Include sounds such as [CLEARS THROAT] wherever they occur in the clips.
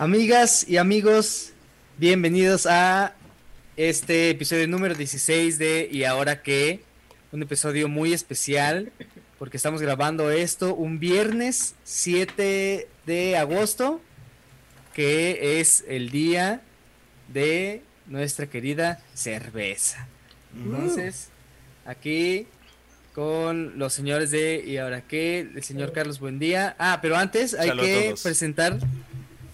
Amigas y amigos, bienvenidos a este episodio número 16 de ¿Y ahora qué? Un episodio muy especial porque estamos grabando esto un viernes 7 de agosto, que es el día de nuestra querida cerveza. Entonces, aquí con los señores de ¿Y ahora qué? El señor Carlos Buendía. Ah, pero antes hay Salud que presentar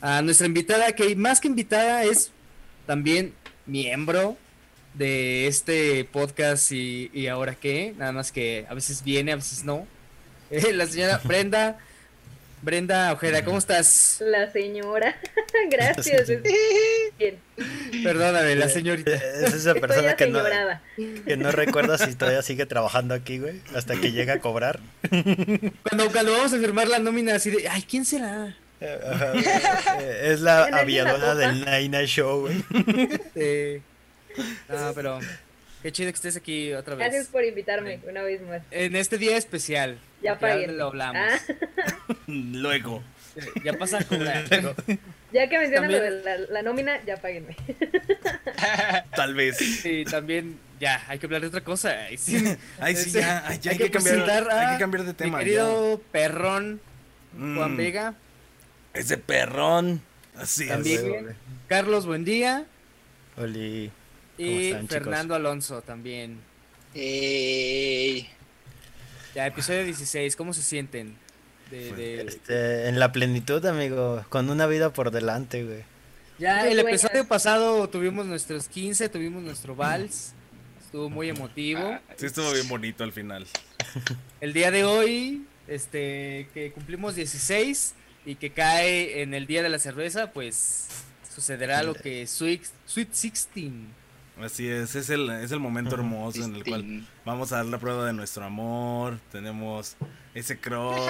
a nuestra invitada, que más que invitada es también miembro de este podcast y, y ahora qué, nada más que a veces viene, a veces no. [LAUGHS] Eh, la señora Brenda, Brenda Ojeda, ¿cómo estás? La señora. [LAUGHS] Gracias. Bien. Perdóname, la señorita. Es esa persona que no, que no recuerda si todavía sigue trabajando aquí, güey, hasta que llega a cobrar. Cuando, cuando vamos a firmar la nómina así de, ay, ¿quién será? Ajá. Eh, Es la [LAUGHS] ¿Quién es aviadora del Naina Show, güey. [LAUGHS] No, pero qué chido que estés aquí otra vez. Gracias por invitarme una vez más. En este día especial. Ya paguen. lo hablamos. Ah, [LAUGHS] Luego. Ya pasa a cobrar. ya que mencionan lo de la, la nómina, ya páguenme. Tal vez. Sí, también, ya, hay que hablar de otra cosa. Ay, sí, Ay, sí, ya, ay, ya hay que cambiar- presentar hay a que cambiar de tema, Mi querido perrón Mm, Juan Vega, Ese perrón. Así También. es. Güey. Carlos Buendía Oli. ¿Cómo y están, chicos? Fernando Alonso también. Ey. Ya, episodio 16, ¿cómo se sienten? De, de- Este, en la plenitud, amigo, con una vida por delante, güey. Ya, Muy el episodio pasado tuvimos nuestros 15, tuvimos nuestro vals, estuvo muy emotivo. Sí, estuvo bien bonito al final. El día de hoy, este, que cumplimos 16 y que cae en el día de la cerveza, pues sucederá lo que Sweet, Sweet 16. Así es, es el, es el momento hermoso en el cual vamos a dar la prueba de nuestro amor. Tenemos ese crush. [LAUGHS]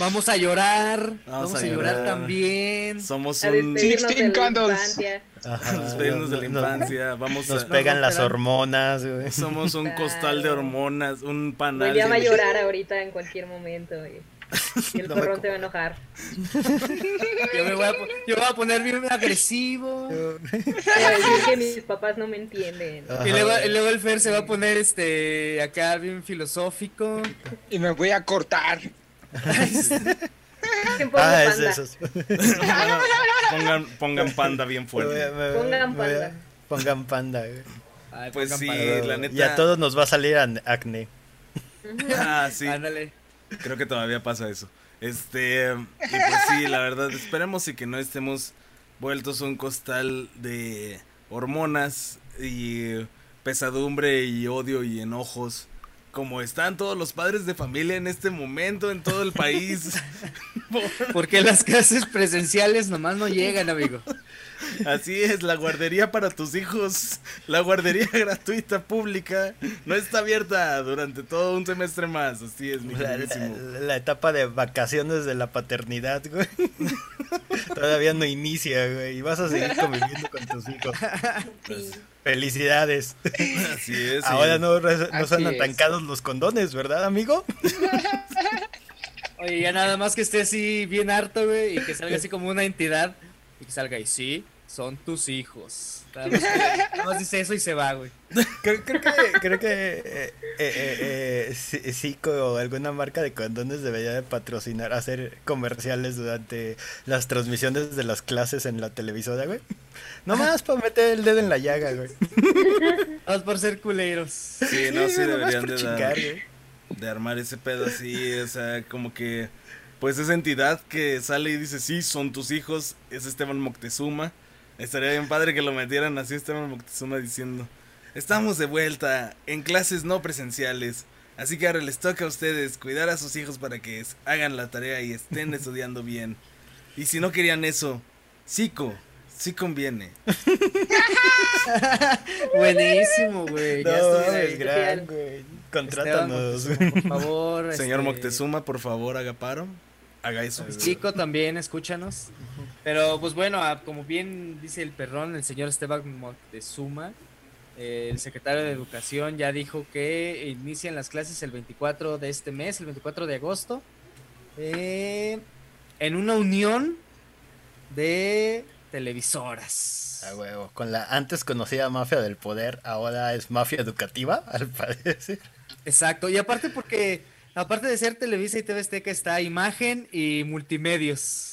Vamos a llorar, Vamos vamos, a a llorar, llorar. también. Somos un. despedirnos de 16 la condoms. infancia. Ajá, Despedirnos de la nos- infancia. Vamos Nos a. pegan las hormonas, [LAUGHS] güey. Somos un costal de hormonas, un panal. Día va a llorar ahorita en cualquier momento. Y, y [LAUGHS] el No perrón te va a enojar. Yo me voy a, yo voy poner bien agresivo. Te va a decir que mis papás no me entienden. Ajá. Y luego, y luego el Fer se va a poner este acá bien filosófico. Y me voy a cortar. [LAUGHS] ¿Quién pongo Ah, es esos. [LAUGHS] Pongan, pongan panda bien Me fuerte. voy a- me voy a- Pongan panda. Pongan panda, güey. Ay, Pues pongan sí, la neta. Y a todos nos va a salir acné. Ah, sí. Ándale. Creo que todavía pasa eso. Este, y pues sí, la verdad, esperemos y que no estemos vueltos un costal de hormonas y pesadumbre y odio y enojos. Como están todos los padres de familia en este momento en todo el país. [LAUGHS] Porque las clases presenciales nomás no llegan, amigo. Así es, la guardería para tus hijos, la guardería [LAUGHS] gratuita pública, no está abierta durante todo un semestre más. Así es, mi La, la- la etapa de vacaciones de la paternidad, güey. [LAUGHS] Todavía no inicia, güey. Y vas a seguir conviviendo con tus hijos. Felicidades. Así es. Ahora no, no son es. tan caros los condones, ¿verdad, amigo? Oye, ya nada más que esté así bien harto, güey, y que salga así como una entidad y que salga y sí, son tus hijos. Nada [LAUGHS] dice eso y se va, güey. Creo, creo que, creo que eh, eh, eh, eh, o alguna marca de condones debería de patrocinar, hacer comerciales durante las transmisiones de las clases en la televisora, güey. Nomás para meter el dedo en la llaga, güey. Vamos por ser culeros. Sí, no, sí nomás deberían de chingar, dar, de armar ese pedo así, o sea, como que, pues esa entidad que sale y dice, sí, son tus hijos, es Esteban Moctezuma. Estaría bien padre que lo metieran así Esteban Moctezuma diciendo, estamos de vuelta en clases no presenciales, así que ahora les toca a ustedes cuidar a sus hijos para que hagan la tarea y estén [LAUGHS] estudiando bien. Y si no querían eso, psico, sí conviene. [LAUGHS] Buenísimo, güey. ya No, estoy es gran, güey. Contrátanos. Esteban por favor. [LAUGHS] Señor este, Moctezuma, por favor, haga paro. Haga eso. Chico también, escúchanos. Pero pues bueno, ah, como bien dice el perrón, el señor Esteban Moctezuma, eh, el secretario de Educación ya dijo que inician las clases el 24 de este mes, el 24 de agosto, eh, en una unión de televisoras. A huevo. Con la antes conocida mafia del poder, ahora es mafia educativa, [LAUGHS] al parecer. Exacto, y aparte porque, aparte de ser Televisa y TV Azteca, está imagen y multimedios.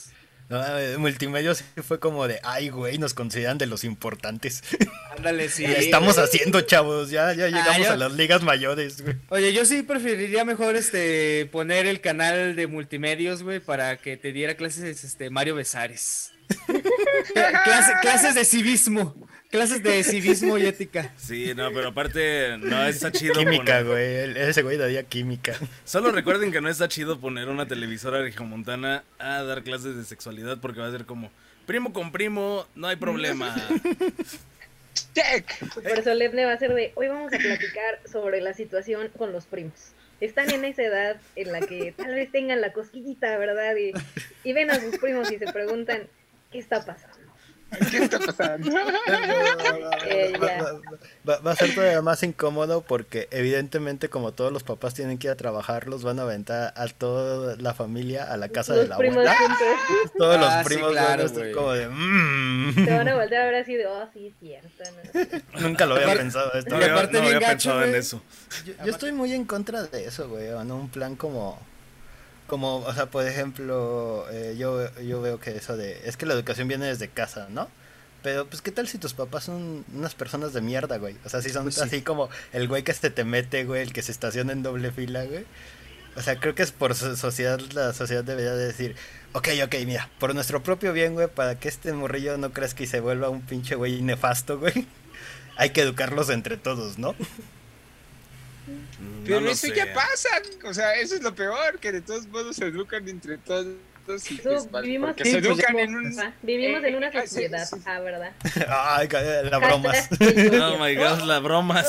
No, multimedia sí fue como de, ay, güey, nos consideran de los importantes. [LAUGHS] Ándale, sí. La estamos haciendo, chavos. Ya, ya llegamos yo- a las ligas mayores, güey. Oye, yo sí preferiría mejor este poner el canal de multimedios, güey, para que te diera clases este Mario Besares. [LAUGHS] Cla- clase- clases de civismo, clases de civismo y ética. Sí, no, pero aparte no está chido Química, poner- güey. el- Ese güey daría química. Solo recuerden que no está chido poner una televisora regiomontana a dar clases de sexualidad porque va a ser como primo con primo, no hay problema. [LAUGHS] Check. Súper solemne va a ser de, hoy vamos a platicar sobre la situación con los primos. Están en esa edad en la que tal vez tengan la cosquillita, ¿verdad? Y, y ven a sus primos y se preguntan, ¿qué está pasando? ¿Qué está pasando? [LAUGHS] Eh, Va, ya. va- va- va a ser todavía más incómodo porque evidentemente como todos los papás tienen que ir a trabajar, los van a aventar a toda la familia a la casa de la abuela. [LAUGHS] Todos Ah, los sí, primos claro, van a estar güey. como de... "Mm". te van a voltear a ver así de, oh, sí, es cierto. ¿no? [LAUGHS] Nunca lo había pensado esto. No Y había, aparte no había pensado en eso. Yo, yo estoy muy en contra de eso, güey, en un plan como, como, o sea, por ejemplo, eh, yo, yo veo que eso de, es que la educación viene desde casa, ¿no? Pero, pues, ¿qué tal si tus papás son unas personas de mierda, güey? O sea, si son Pues sí. así como el güey que se te mete, güey, el que se estaciona en doble fila, güey. O sea, creo que es por so- sociedad, la sociedad debería de decir, ok, ok, mira, por nuestro propio bien, güey, para que este morrillo no crezca y se vuelva un pinche güey nefasto, güey. [LAUGHS] Hay que educarlos entre todos, ¿no? No Pero lo eso sé. ya pasa. O sea, eso es lo peor, que de todos modos se educan entre todos. Y pues, vivimos, porque Sí, se educan en un... ajá, vivimos en una Eh, eh, sí, sociedad, sí. ah, ¿verdad? [LAUGHS] Ay, ca- la bromas. [LAUGHS] Oh my god, las bromas.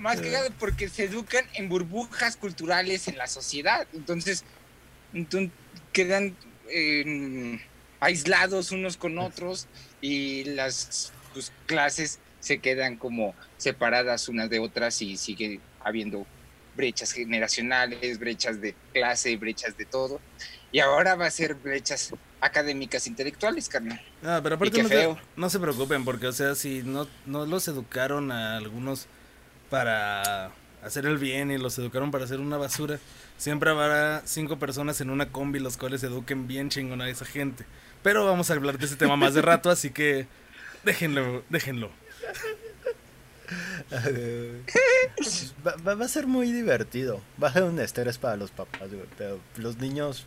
Más que nada porque se educan en burbujas culturales en la sociedad. Entonces, enton- quedan eh, aislados unos con otros y las pues, clases se quedan como separadas unas de otras y sigue habiendo brechas generacionales, brechas de clase, brechas de todo. Y ahora va a ser brechas académicas intelectuales, carnal. Ah, pero aparte no no se preocupen, porque, o sea, si no, no los educaron a algunos para hacer el bien y los educaron para hacer una basura, siempre habrá cinco personas en una combi los cuales eduquen bien chingón a esa gente. Pero vamos a hablar de ese tema más de rato, así que déjenlo, déjenlo. Va, va- va a ser muy divertido. Va a ser un estrés para los papás, güey. Pero los niños.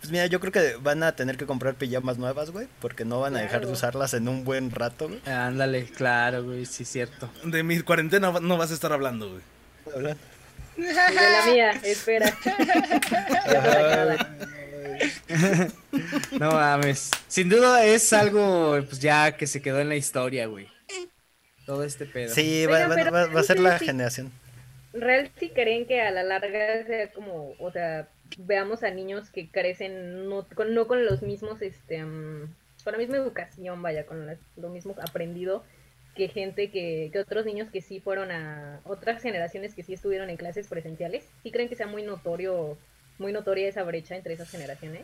Pues mira, yo creo que van a tener que comprar pijamas nuevas, güey. Porque no van a dejar de usarlas en un buen rato, güey. Ándale, claro, güey, sí, cierto. De mi cuarentena no vas a estar hablando, güey. Hablan- Y de la mía, espera. [LAUGHS] [LAUGHS] No mames. Sin duda es algo pues ya que se quedó en la historia, güey. Todo este pedo. Sí, va, Oigan, va- pero va- va a ser la sí. generación. Real si creen que a la larga sea como, o sea, veamos a niños que crecen no con, no con los mismos, este, mm, con la misma educación, vaya, con la- lo mismo aprendido que gente que, que otros niños que sí fueron a, otras generaciones que sí estuvieron en clases presenciales. ¿Sí creen que sea muy notorio, muy notoria esa brecha entre esas generaciones?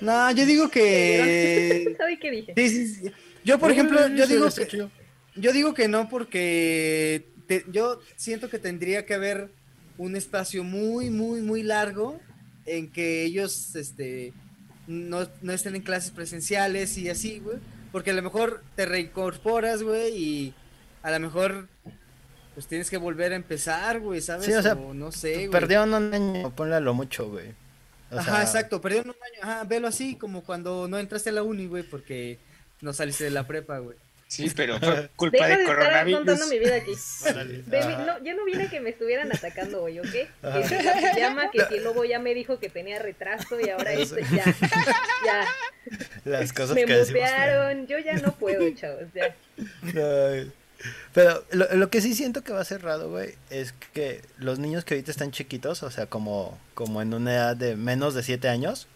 No, yo digo que. [LAUGHS] ¿Sabe qué dije? Sí, sí, sí. Yo, por ejemplo, yo Sí, digo que. Yo digo que no porque te- yo siento que tendría que haber un espacio muy, muy, muy largo en que ellos, este, no, no estén en clases presenciales y así, güey. Porque a lo mejor te reincorporas, güey, y a lo mejor pues tienes que volver a empezar, güey, ¿sabes? Sí, o sea, no sé, güey. Perdieron un año, ponle a lo mucho, güey. O Ajá, sea, exacto, perdieron un año. Ajá, velo así, como cuando no entraste a la uni, güey, porque no saliste de la prepa, güey. Sí, pero fue [LAUGHS] culpa Deja de de estar coronavirus. contando mi vida aquí. órale. De mi- Ajá. no, yo no vine que me estuvieran atacando hoy, ¿ok? Que si la pijama, que si el lobo ya me dijo que tenía retraso y ahora esto ya, ya, Las cosas me que mutearon, yo ya no puedo, chavos, ya. Ay. Pero lo, lo que sí siento que va a ser raro, güey, es que los niños que ahorita están chiquitos, o sea, como, como en una edad de menos de 7 años,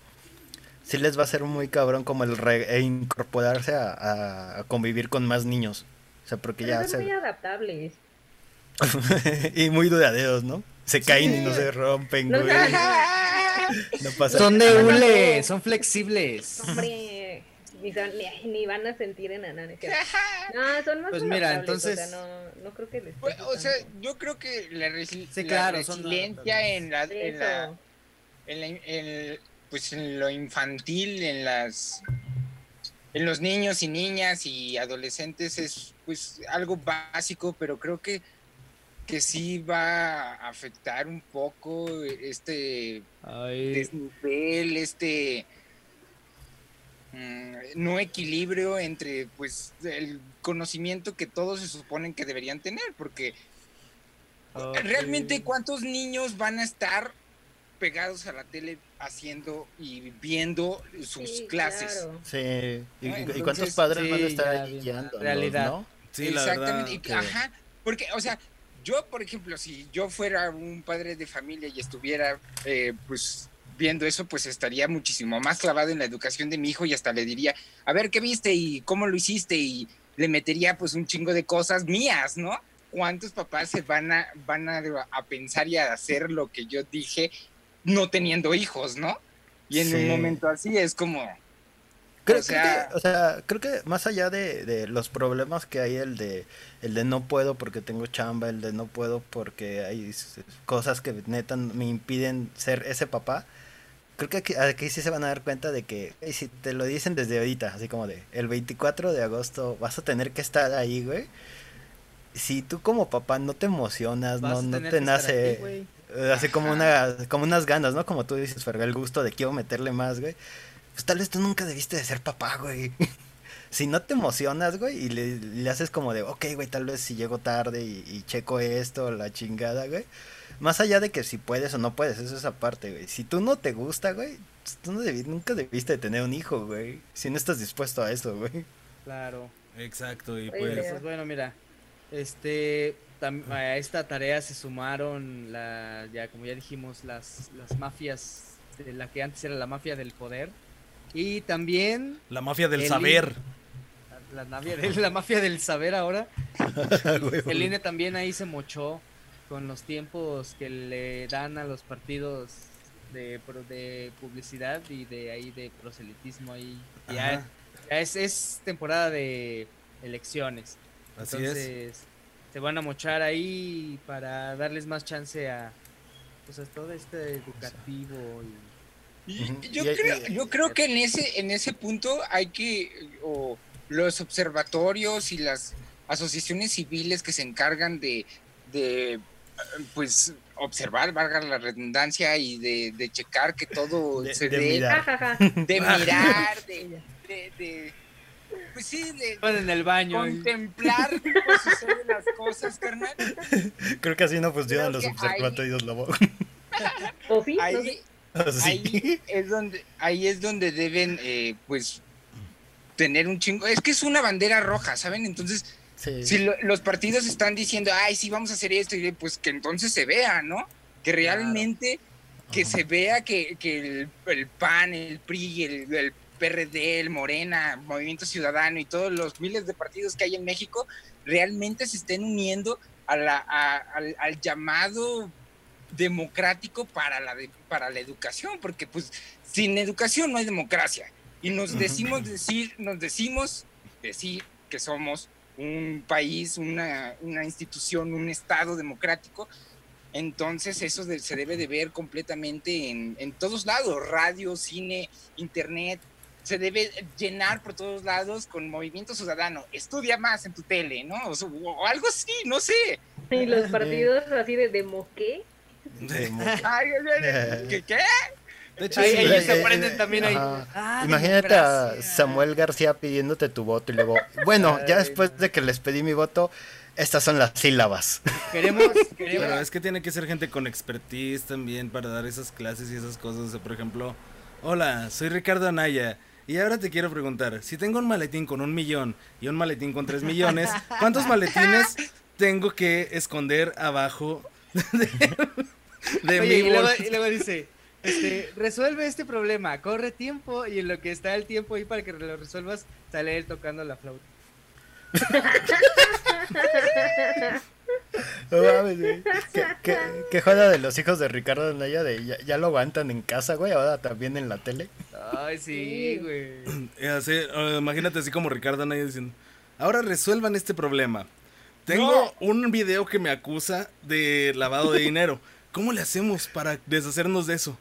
sí les va a ser muy cabrón como el reincorporarse a, a- a convivir con más niños. O sea, porque Pero ya son muy adaptables. [LAUGHS] y muy duraderos, ¿no? Se caen y no se rompen, No güey. No pasa Son de hule, son flexibles. Hombre, ni, son- ni, ni van a sentir en [LAUGHS] No, son más Pues mira, entonces- O sea, no, no creo que les Pues, o sea, yo creo que la, resi- Sí, la claro, son resiliencia en la, en la, en la- en- pues en lo infantil, en las en los niños y niñas y adolescentes es pues algo básico, pero creo que que sí va a afectar un poco este Ay, desnivel, este mm, no equilibrio entre pues el conocimiento que todos se suponen que deberían tener, porque realmente cuántos niños van a estar pegados a la tele haciendo y viendo sus Sí, clases. claro. Sí, y, cuántos padres sí, van a estar ahí la guiándolos, realidad. ¿no? Sí, la verdad. Exactamente. y- que- Ajá. Porque, o sea, yo, por ejemplo, si yo fuera un padre de familia y estuviera, eh, pues, viendo eso, pues estaría muchísimo más clavado en la educación de mi hijo y hasta le diría, a ver, ¿qué viste y cómo lo hiciste? Y le metería, pues, un chingo de cosas mías, ¿no? ¿Cuántos papás se van a, van a, a pensar y a hacer lo que yo dije no teniendo hijos, ¿no? Y en Sí. un momento así es como, Creo, O sea- creo que, o sea, creo que más allá de, de los problemas que hay, el de el de no puedo porque tengo chamba, el de no puedo porque hay cosas que neta me impiden ser ese papá, creo que aquí, aquí sí se van a dar cuenta de que "Ey, si te lo dicen desde ahorita, así como de el 24 de agosto vas a tener que estar ahí, güey. Si tú como papá no te emocionas, Vas no, no te nace... aquí, güey. Eh, como una, como unas ganas, ¿no? Como tú dices, Ferga, el gusto de quiero meterle más, güey. Pues tal vez tú nunca debiste de ser papá, güey. [LAUGHS] si no te emocionas, güey, y le, le haces como de, ok, güey, tal vez si llego tarde y, y checo esto, la chingada, güey. Más allá de que si puedes o no puedes, eso es aparte, güey. Si tú no te gusta, güey, pues tú no nunca debiste de tener un hijo, güey. Si no estás dispuesto a eso, güey. Claro. Exacto, y pues. Pues bueno, mira, este a esta tarea se sumaron la ya como ya dijimos las las mafias de la que antes era la mafia del poder y también La mafia del El saber. la, la mafia, la mafia del saber ahora. [LAUGHS] El INE también ahí se mochó con los tiempos que le dan a los partidos de, de publicidad y de ahí de proselitismo ahí. Ya, es, es temporada de elecciones. así es. Se van a mochar ahí para darles más chance a pues a todo este educativo y yo, Y creo, y- yo creo que en ese, en ese punto hay que, o los observatorios y las asociaciones civiles que se encargan de, de pues, observar, valga la redundancia, y de, de checar que todo De- se de dé, mirar. De mirar, [LAUGHS] de, de, de- pues sí, de Van en el baño y- contemplar cómo suceden las cosas, carnal. Creo que así no funcionan los que ahí- observatorios, Lobo. O sí, no Ahí, es donde ahí es donde deben eh, pues tener un chingo. Es que es una bandera roja saben entonces Sí. si lo- los partidos están diciendo ay sí vamos a hacer esto y pues que entonces se vea no que realmente que se vea que, que el, el PAN el PRI el, el PRD el Morena Movimiento Ciudadano y todos los miles de partidos que hay en México realmente se estén uniendo a la, a- al, al llamado democrático para la, de- para la educación, porque pues sin educación no hay democracia. Y nos decimos decir, nos decimos decir que somos un país, una, una institución, un estado democrático. Entonces eso de- se debe de ver completamente en, en todos lados, radio, cine, internet, se debe llenar por todos lados con movimiento ciudadano. Estudia más en tu tele, ¿no? O, o algo así, no sé. Y los partidos así de demo qué. De Ay, ay, ¿Qué? qué? De hecho, Ahí- sí, ahí Eh, se eh, aprenden eh, también ahí. Ah, Imagínate a. Samuel García pidiéndote tu voto y luego, bueno, ya después de que les pedí mi voto, estas son las sílabas. Queremos, [LAUGHS] queremos Pero es que tiene que ser gente con expertise también para dar esas clases y esas cosas. O sea, por ejemplo, hola, soy Ricardo Anaya. Y ahora te quiero preguntar, si tengo un maletín con un millón y un maletín con tres millones, ¿cuántos maletines tengo que esconder abajo de, de Oye, y mi luego, y luego dice, este, resuelve este problema, corre tiempo y en lo que está el tiempo ahí para que lo resuelvas, sale él tocando la flauta. [LAUGHS] No mames, güey. ¿Qué, qué, qué joda de los hijos de Ricardo Anaya de ya, ya lo aguantan en casa, güey, ahora también en la tele. Ay, sí, güey. [CLEARS THROAT] Así, eh, imagínate así como Ricardo Anaya diciendo, ahora resuelvan este problema. Tengo un video que me acusa de lavado de dinero. ¿Cómo le hacemos para deshacernos de eso?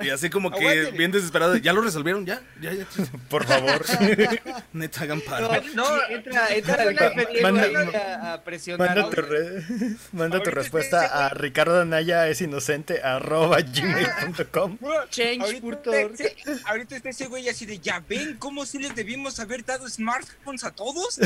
Y así como que bien desesperado, ¿ya lo resolvieron? ¿Ya? ¿Ya? ya? [LAUGHS] Por favor. [LAUGHS] Neta, hagan paro. No, entra, entra el manda- jefe Diego manda- ahí a, a presionar. Manda tu, re- [LAUGHS] manda tu respuesta a Ricardo Anaya es inocente arroba gmail.com. Change.org. Ahorita, está- ahorita está ese güey así de, ya ven cómo sí les debimos haber dado smartphones a todos.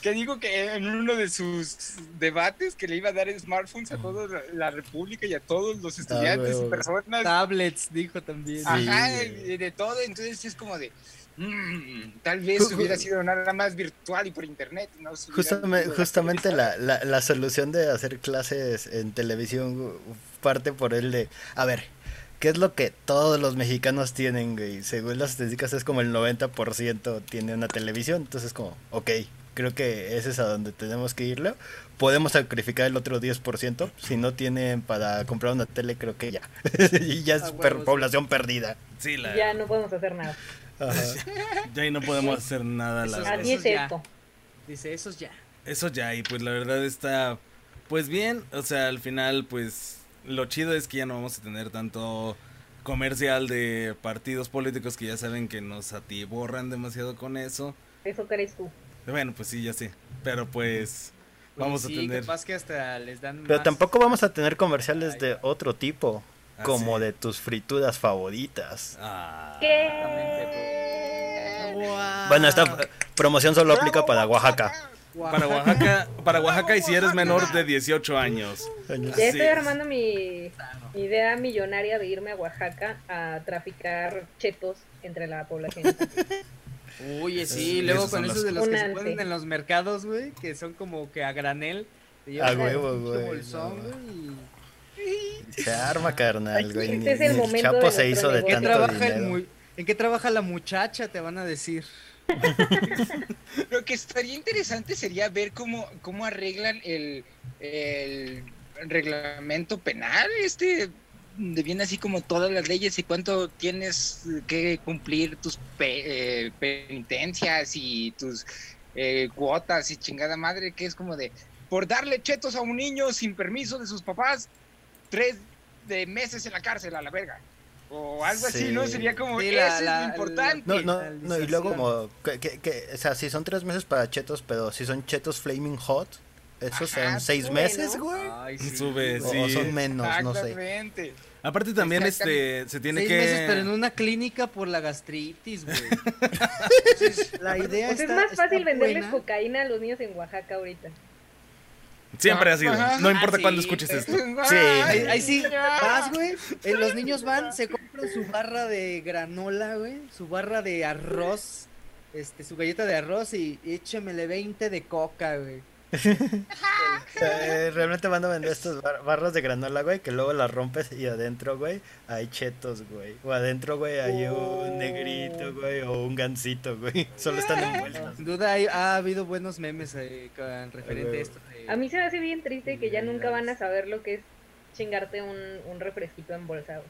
Que digo que en uno de sus debates que le iba a dar smartphones a toda la, la república y a todos los estudiantes huevo. y personas. Tablets, dijo también. Ah, Ajá, Sí, de, de todo, entonces es como de, mm, tal vez hubiera sido nada más virtual y por internet. No Justamente, justamente la, la, la solución de hacer clases en televisión parte por el de, a ver, ¿qué es lo que todos los mexicanos tienen, güey? Según las estadísticas es como el 90% tiene una televisión, entonces como, ok, creo que ese es a donde tenemos que irle. Podemos sacrificar el otro 10%, si no tienen para comprar una tele creo que ya. [LAUGHS] y ya es Ah, per- población perdida. Sí, la, Ya no podemos hacer nada. Ajá. ya ahí no podemos hacer nada. La Eso- verdad. Así es ya. esto. Dice, esos ya. Eso ya, y pues la verdad está, pues bien, o sea, al final, pues lo chido es que ya no vamos a tener tanto comercial de partidos políticos que ya saben que nos atiborran demasiado con eso. Eso crees tú. Bueno, pues sí, ya sé, pero pues vamos Oye, a tener... capaz que hasta les dan Pero más- tampoco vamos a tener comerciales de otro tipo, Ah, como sí. de tus frituras favoritas. Ah, ¿Qué? Bueno, esta promoción solo aplica para Oaxaca. Para Oaxaca, para Oaxaca y si eres menor de 18 años. Ya estoy armando mi mi idea millonaria de irme a Oaxaca a traficar chetos entre la población. [LAUGHS] Oye, sí, luego esos con esos de los que se ponen en los mercados, güey, que son como que a granel. A un huevo, pinche güey, no. Se arma, carnal, güey. Este es el ni momento Chapo se hizo de ¿En qué, negocio. tanto trabaja el dinero. ¿En qué trabaja la muchacha? Te van a decir. [LAUGHS] Lo que estaría interesante sería ver cómo, cómo arreglan el, el reglamento penal, este, viene así como todas las leyes y cuánto tienes que cumplir tus pe- eh, penitencias y tus eh, cuotas y chingada madre, que es como de, por darle chetos a un niño sin permiso de sus papás, tres de meses en la cárcel a la verga. O algo así, Sí. ¿no? Sería como, Sí, eso la- es lo importante. No, no, no, y luego Penalización. como, que, que- que- o sea, si son tres meses para chetos, pero si son chetos flaming hot, esos Ajá, son seis meses, güey. Ay, sí. Sube, O, sí. o son menos, no sé. Exactamente. Aparte también este se tiene Seis que meses, pero en una clínica por la gastritis, güey. [LAUGHS] La idea Pues es más fácil venderles buena. cocaína a los niños en Oaxaca ahorita. siempre ha sido, no importa Ah, cuándo escuches esto. [LAUGHS] Sí. Ahí, ahí sí, vas, güey. eh, los niños van, se compran su barra de granola, güey. Su barra de arroz. Este, su galleta de arroz y échamele 20 de coca, güey. Eh, realmente van a vender estos bar- barras de granola, güey, que luego las rompes y adentro, güey, hay chetos, güey. O adentro, güey, hay un negrito, güey, o un gansito, güey. [LAUGHS] Solo están envueltos. Sin duda hay- ha habido buenos memes eh, con referente a esto. A mí se me hace bien triste que ya nunca van a saber lo que es chingarte un, un refresquito embolsado.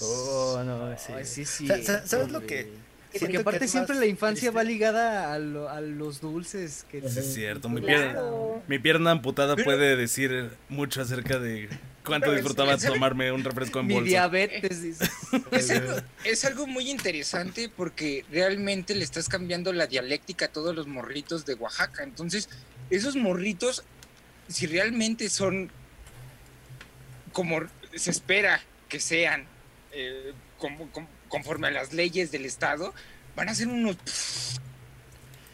Oh, no, sí. Ay, sí, sí. Sa- sa- ¿Sabes lo que Porque aparte siempre la infancia triste? va ligada a, lo- a los dulces. Que Sí, es cierto, mi Claro. pierna, mi pierna amputada puede decir mucho acerca de cuánto Pero, disfrutaba tomarme un refresco en Mi bolsa. diabetes. [LAUGHS] Es algo, es algo muy interesante porque realmente le estás cambiando la dialéctica a todos los morritos de Oaxaca. Entonces, esos morritos, si realmente son como se espera que sean, eh, como- como- conforme a las leyes del Estado, van a ser unos...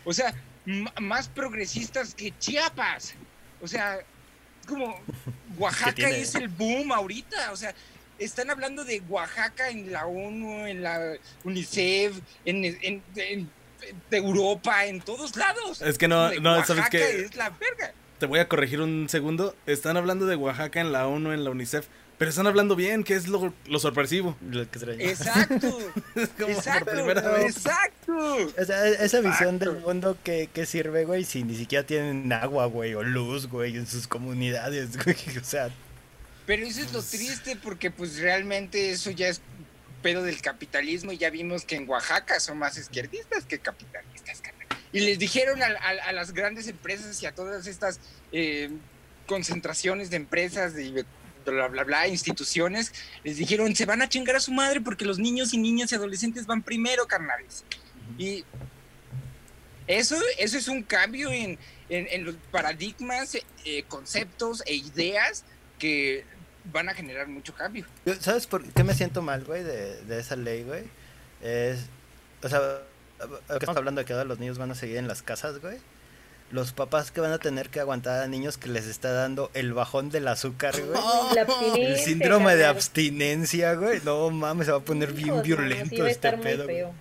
O sea, más progresistas que Chiapas. O sea, como Oaxaca es el boom ahorita. O sea, están hablando de Oaxaca en la ONU, en la UNICEF, en, en- en- de Europa, en todos lados. Es que no, no, ¿sabes Oaxaca qué? es la verga. Te voy a corregir un segundo. Están hablando de Oaxaca en la ONU, en la UNICEF, Pero están hablando bien, que es lo, lo sorpresivo. Lo que. Exacto. Es [LAUGHS] como exacto. por primera vez. Exacto. O sea, esa visión Exacto. del mundo que, que sirve, güey, si ni siquiera tienen agua, güey, o luz, güey, en sus comunidades, [LAUGHS] güey. O sea, Pero eso es lo triste porque pues realmente eso ya es pedo del capitalismo y ya vimos que en Oaxaca son más izquierdistas que capitalistas. carnal. Y les dijeron a, a- a las grandes empresas y a todas estas eh, concentraciones de empresas de bla, bla, bla, instituciones, les dijeron, se van a chingar a su madre porque los niños y niñas y adolescentes van primero, carnales. Y eso, eso es un cambio en, en- en los paradigmas, eh, conceptos e ideas que van a generar mucho cambio. ¿sabes por qué me siento mal, güey, de, de esa ley, güey? Es, o sea, lo que estamos hablando de que ahora los niños van a seguir en las casas, güey. Los papás que van a tener que aguantar a niños que les está dando el bajón del azúcar, güey. [LAUGHS] La El síndrome de abstinencia, güey. No mames, se va a poner bien sí violento este pedo. güey. feo.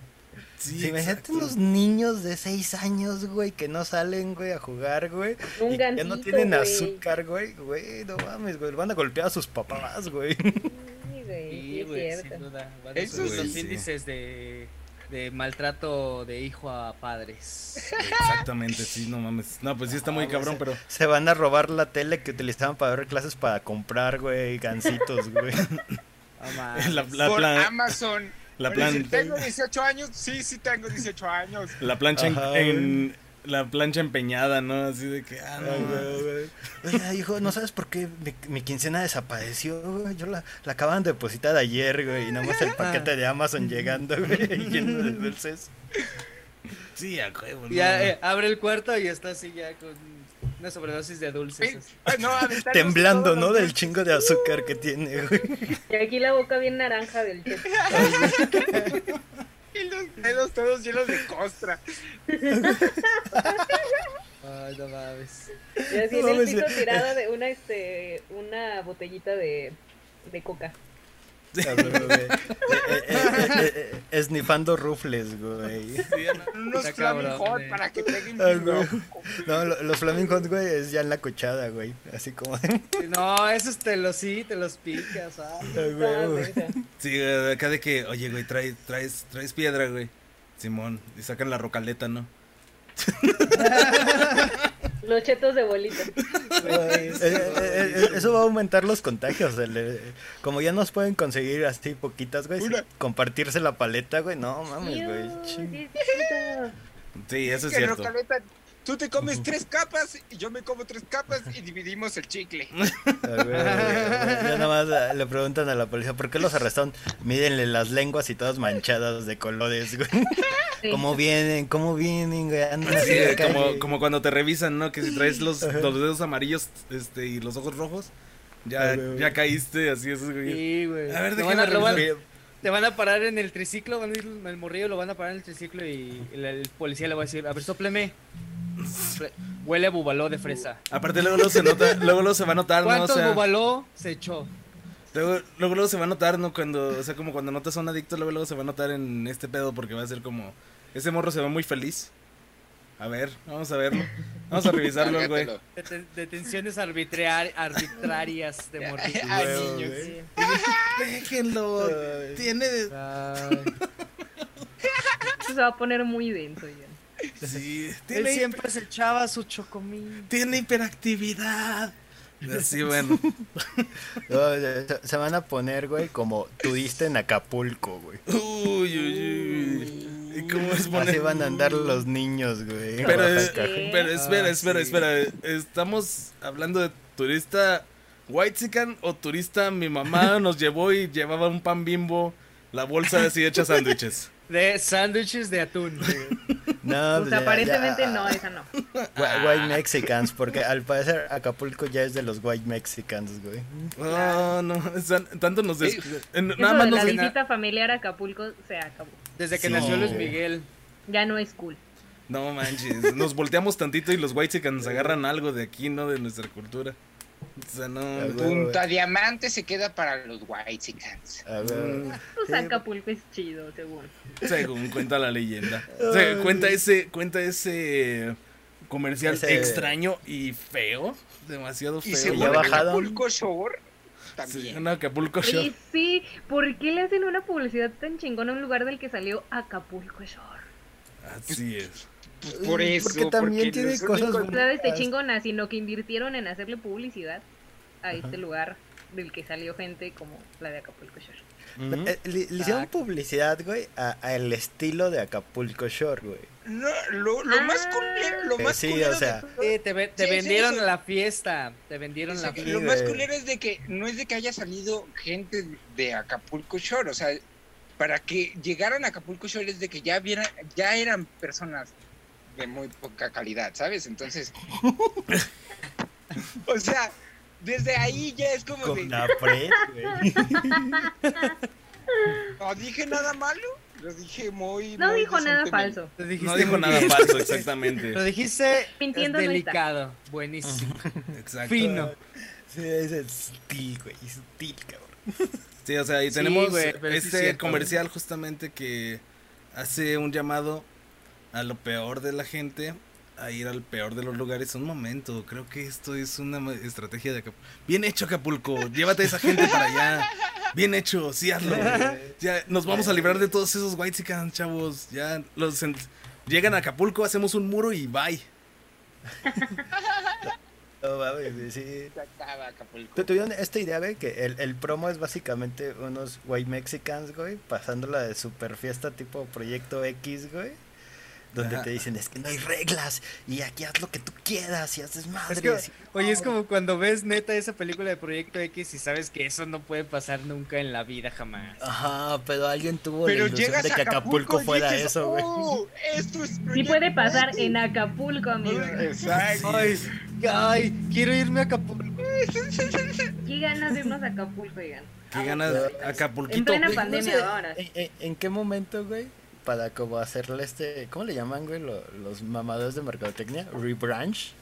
Sí, Sí, imagínate unos niños de 6 años, güey, que no salen, güey, a jugar, güey. Un y que ya no tienen güey. azúcar, güey. Güey, no mames, güey. Van a golpear a sus papás, güey. Sí, güey, sí, güey, sin duda. Van a Eso subir sí. los Sí. índices de, de maltrato de hijo a padres. Exactamente, sí, no mames. No, pues sí está muy Ah, cabrón, pero Se van a robar la tele que utilizaban para ver clases para comprar, güey, gancitos, [LAUGHS] güey. No mames. la, la Por plan- Amazon. la Me plan- dicen, ¿Tengo 18 años? Sí, sí tengo 18 años. la plancha en- la plancha empeñada, ¿no? Así de que, ah, no, güey, hijo, ¿no sabes por qué mi, mi quincena desapareció, güey? Yo la, la acaban de depositar ayer, güey, y nada más el paquete de Amazon llegando, güey, [LAUGHS] lleno de dulces. Sí, a huevo. Ya eh, abre el cuarto y está así ya con una sobredosis de dulces. Ah, no, Temblando, ¿no? Del chingo de azúcar que tiene, güey. Y aquí la boca bien naranja del chef. Y los dedos todos llenos de costra. Ay, no mames. Y así No en el mames, piso tirada de una, este, una botellita de, de coca. Güey. Eh, eh, eh, Esnifando rufles, güey. Sí. Unos Flaming Hot para que peguen güey. No, lo- los flamingos, güey, es ya en la cochada, güey. Así como. [LAUGHS] No, esos te los sí, te los picas. ah. Ay, Estaba güey. Sí, acá de que, oye, güey, trae, traes, traes piedra, güey. Simón, y sacan la rocaleta, ¿no? [LAUGHS] Los chetos de bolita. Eh, eh, eh, eso va a aumentar los contagios. como ya nos pueden conseguir así poquitas, güey. Compartirse la paleta, güey. No mames, güey. sí, eso es cierto. Tú te comes tres capas y yo me como tres capas y dividimos el chicle. [LAUGHS] Güey, güey. Ya nada más eh, le preguntan a la policía, ¿por qué los arrestaron? Mídenle las lenguas y todas manchadas de colores, güey. [LAUGHS] Sí. ¿Cómo vienen? ¿Cómo vienen, güey? Sí, como, cuando te revisan, ¿no? Que si traes los, los dedos amarillos este, y los ojos rojos, ya, Ay, ya caíste, así es, güey. Sí, güey. A ver, Te déjame a-. Te van a parar en el triciclo, van a ir el morrillo, lo van a parar en el triciclo y el, el policía le va a decir, a ver, sopleme. Huele a bubaló de fresa. Aparte luego, luego se nota, [LAUGHS] luego, luego se va a notar, ¿no? O ¿Cuántos sea, bubaló se echó? luego, luego, luego se va a notar, ¿no? Cuando, o sea, como cuando notas a un adicto, luego, luego se va a notar en este pedo porque va a ser como, ese morro se ve muy feliz. A ver, vamos a verlo. Vamos a revisarlo, güey. Detenciones arbitrar- arbitrarias de niños. Sí. Déjenlo. Ay. Tiene, Ay. Esto se va a poner muy denso ya. Sí, Él siempre se echaba su chocomil. tiene hiperactividad. Así, bueno. [LAUGHS] No, se, se van a poner, güey, como turista en Acapulco, güey. Uy, uy, uy. ¿Y cómo es poner? Así van a andar los niños, güey. Pero. Sí. espera, Ah, espera, sí. espera. ¿Estamos hablando de turista whitezican o turista mi mamá [LAUGHS] nos llevó y llevaba un pan bimbo, la bolsa así hecha [LAUGHS] sándwiches? De sándwiches de atún. No, [LAUGHS] Pues ya- aparentemente ya- no, esa no. [LAUGHS] Whi- White Mexicans, porque al parecer Acapulco ya es de los White Mexicans, güey. No, no, están- tanto nos des- Eso nada más de nos la visita familiar a Acapulco se acabó. Desde que Sí. nació Luis Miguel. Ya no es cool. No manches, nos volteamos tantito y los whitezicans agarran algo de aquí, ¿no? De nuestra cultura. O sea, no. Güey. Punta Diamante se queda para los Whitesicans. A ver. Pues Acapulco es chido, según. Según cuenta la leyenda. [LAUGHS] O sea, cuenta ese, cuenta ese comercial Ese- extraño y feo. Demasiado Y feo. según ya bajaron. Acapulco Shore, Sí, también. un Acapulco Shore. Oye, sí, ¿por qué le hacen una publicidad tan chingona a un lugar del que salió Acapulco Shore? Así es. Pues por eso. Porque también tiene los cosas No de chingona, sino que invirtieron en hacerle publicidad a este Ajá. lugar del que salió gente como la de Acapulco Shore. Ujú. Eh, Le, le hicieron publicidad, güey, a- al estilo de Acapulco Shore, güey. No, lo, lo más Ah. culero, lo Eh, más sí, culero o sea, de Sí, te, ve- te Sí, sí, vendieron eso- la fiesta. Te vendieron la fiesta. lo más culero es de que no es de que haya salido gente de Acapulco Shore, o sea, para que llegaran a Acapulco Shore es de que ya vieran, ya eran personas de muy poca calidad, ¿sabes? Entonces, [LAUGHS] o sea, desde ahí ya es como de, Con la pre, güey. [LAUGHS] no dije nada malo, lo dije muy No muy dijo nada falso. Lo No dijo nada bien. falso, exactamente. Lo dijiste Mintiendo no está. delicado. Buenísimo. Exacto. Fino. Sí, es el sutil, güey, sutil, cabrón. Sí, o sea, y Sí, tenemos güey, pero sí es este cierto. comercial justamente que hace un llamado a lo peor de la gente, a ir al peor de los lugares. Un momento, creo que esto es una estrategia de Acapulco. Bien hecho, Acapulco, llévate a esa gente para allá. Bien hecho, sí hazlo. [LAUGHS] Ya nos vamos a librar de todos esos white chavos. Ya los en- llegan a Acapulco, hacemos un muro y bye. [LAUGHS] No mames, güey, sí. Se acaba Acapulco. Tu- Tuvieron esta idea, güey, que el, el promo es básicamente unos white mexicans, güey, pasándola de super fiesta tipo Proyecto X, güey. Donde Ajá. te dicen, es que no hay reglas y aquí haz lo que tú quieras y haces Es madre. que, oye, es como cuando ves neta esa película de Proyecto X y sabes que eso no puede pasar nunca en la vida jamás. Ajá, pero alguien tuvo Pero la ilusión de que Acapulco y fuera dices, eso, güey. "Oh, esto es Sí puede pasar X". en Acapulco, amigo. Exacto. Ay, ay, quiero irme a Acapulco. Qué ganas de irnos a Acapulco, digan. Qué ganas, En Acapulquito. plena Güey, no pandemia sé, ahora. ¿en, en, en qué momento, güey? Para como hacerle este, ¿cómo le llaman, güey? Lo- los mamadores de mercadotecnia, rebranch,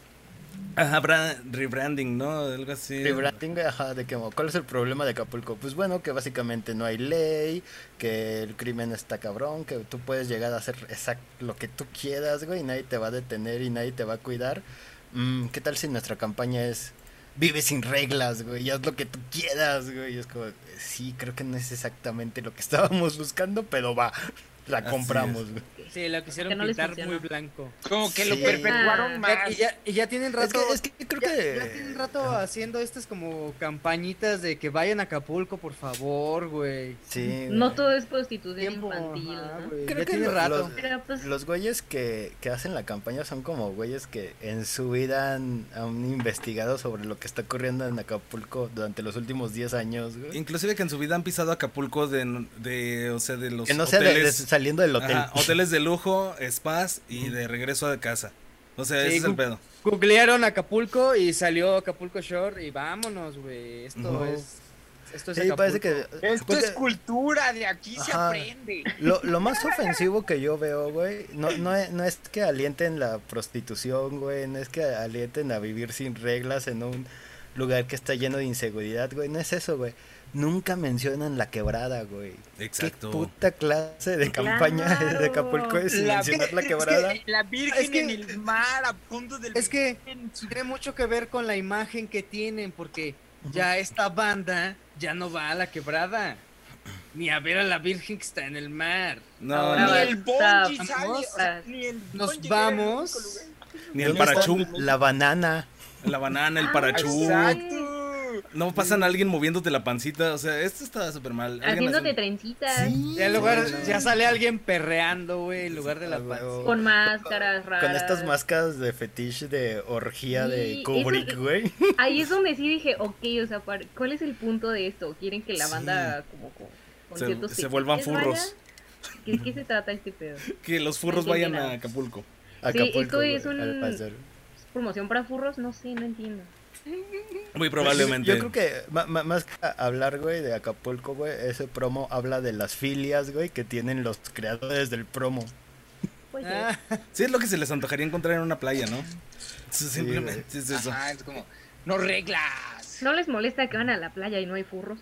Ajá, bra- rebranding, ¿no? Algo así. rebranding, ajá, de que, ¿cuál es el problema de Acapulco? Pues bueno, que básicamente no hay ley, que el crimen está cabrón, que tú puedes llegar a hacer exacto lo que tú quieras, güey, y nadie te va a detener y nadie te va a cuidar. Mm, ¿Qué tal si nuestra campaña es vive sin reglas, güey, y haz lo que tú quieras, güey? Y es como, sí, creo que no es exactamente lo que [LAUGHS] estábamos buscando, pero va, la compramos. Sí, lo quisieron Que no pintar muy blanco. Como que lo Sí. perpetuaron Ah. más. Y, ya, y ya tienen Es rato. que, es que creo ya, que... ya tienen rato haciendo estas como campañitas de que vayan a Acapulco, por favor, güey. Sí, No todo es prostitución Tiempo, infantil, ajá, ¿no? güey, Creo Ya que tiene lo- rato. los- Pero pues, Los güeyes que, que hacen la campaña son como güeyes que en su vida han, han investigado sobre lo que está ocurriendo en Acapulco durante los últimos 10 años, güey. Inclusive que en su vida han pisado Acapulco de, de o sea, de los Que no sea de- de- hoteles, saliendo del hotel. ajá, hoteles de lujo, spas y de regreso a casa. O sea, Sí, ese es el pedo. Googlearon Acapulco y salió Acapulco Shore y vámonos, güey. Esto es. Esto es Sí, parece que... Acapulco. Esto porque es cultura, de aquí se aprende. lo, lo más ofensivo que yo veo, güey, no, no, es, no es que alienten la prostitución, güey, no es que alienten a vivir sin reglas en un lugar que está lleno de inseguridad, güey, no es eso, güey. Nunca mencionan la quebrada, güey. Exacto. ¿Qué puta clase de campaña es de. Acapulco es La, mencionar la es quebrada? que la Virgen Es que- en el mar a punto del Es que tiene mucho que ver con la imagen que tienen, porque ya esta banda ya no va a la quebrada. Ni a ver a la Virgen que está en el mar. No, no, ni el bungee Vamos sale, o sea, a- ni el Nos vamos. ni el ¿Dónde está parachú, La banana. la banana, el Ah, parachú. Exacto. No pasan a alguien moviéndote la pancita. O sea, esto está súper mal. Haciéndote hace- trencitas. Ya, en lugar, Sí, ya sale alguien perreando, güey, en lugar de la huevo. Con máscaras raras. Con estas máscaras de fetiche de orgía de Sí, Kubrick, güey. Ahí es donde sí dije, ok, o sea, ¿cuál es el punto de esto? ¿Quieren que la Sí. banda como con, Se- ciertos se vuelvan furros. ¿Qué, ¿Qué se trata este pedo? [LAUGHS] Que los furros No vayan a. Acapulco. Acapulco, esto es un- al parecer. ¿Es ¿Promoción para furros? No sé, no entiendo. [LAUGHS] Muy probablemente. Yo creo que más que a- hablar, güey, de Acapulco, güey, ese promo habla de las filias, güey, que tienen los creadores del promo. Pues sí. Ah, Sí, es lo que se les antojaría encontrar en una playa, ¿no? Sí, simplemente es eso. Ajá, es como, no reglas. ¿No les molesta que van a la playa y no hay furros?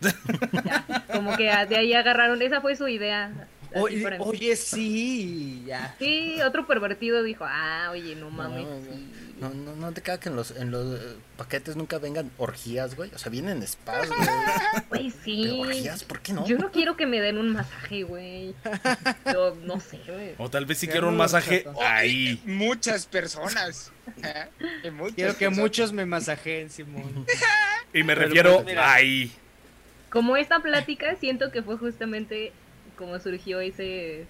[LAUGHS] [LAUGHS] Ya, como que de ahí agarraron, esa fue su idea. Oye, sí, ya. Sí, otro pervertido dijo, ah, oye, no mames. No, sí". No, no, no te caga que en los, en los eh, paquetes nunca vengan orgías, güey. O sea, vienen spas, güey. Güey, Pero sí. orgías, ¿por qué no? Yo no quiero que me den un masaje, güey. Yo no sé, güey. O tal vez si Ya quiero un masaje chato. ahí. Muchas personas. ¿eh? Muchas Quiero que personas. muchos me masajeen, Simón. Y me Pero, refiero pues, ahí. Como esta plática, siento que fue justamente como surgió ese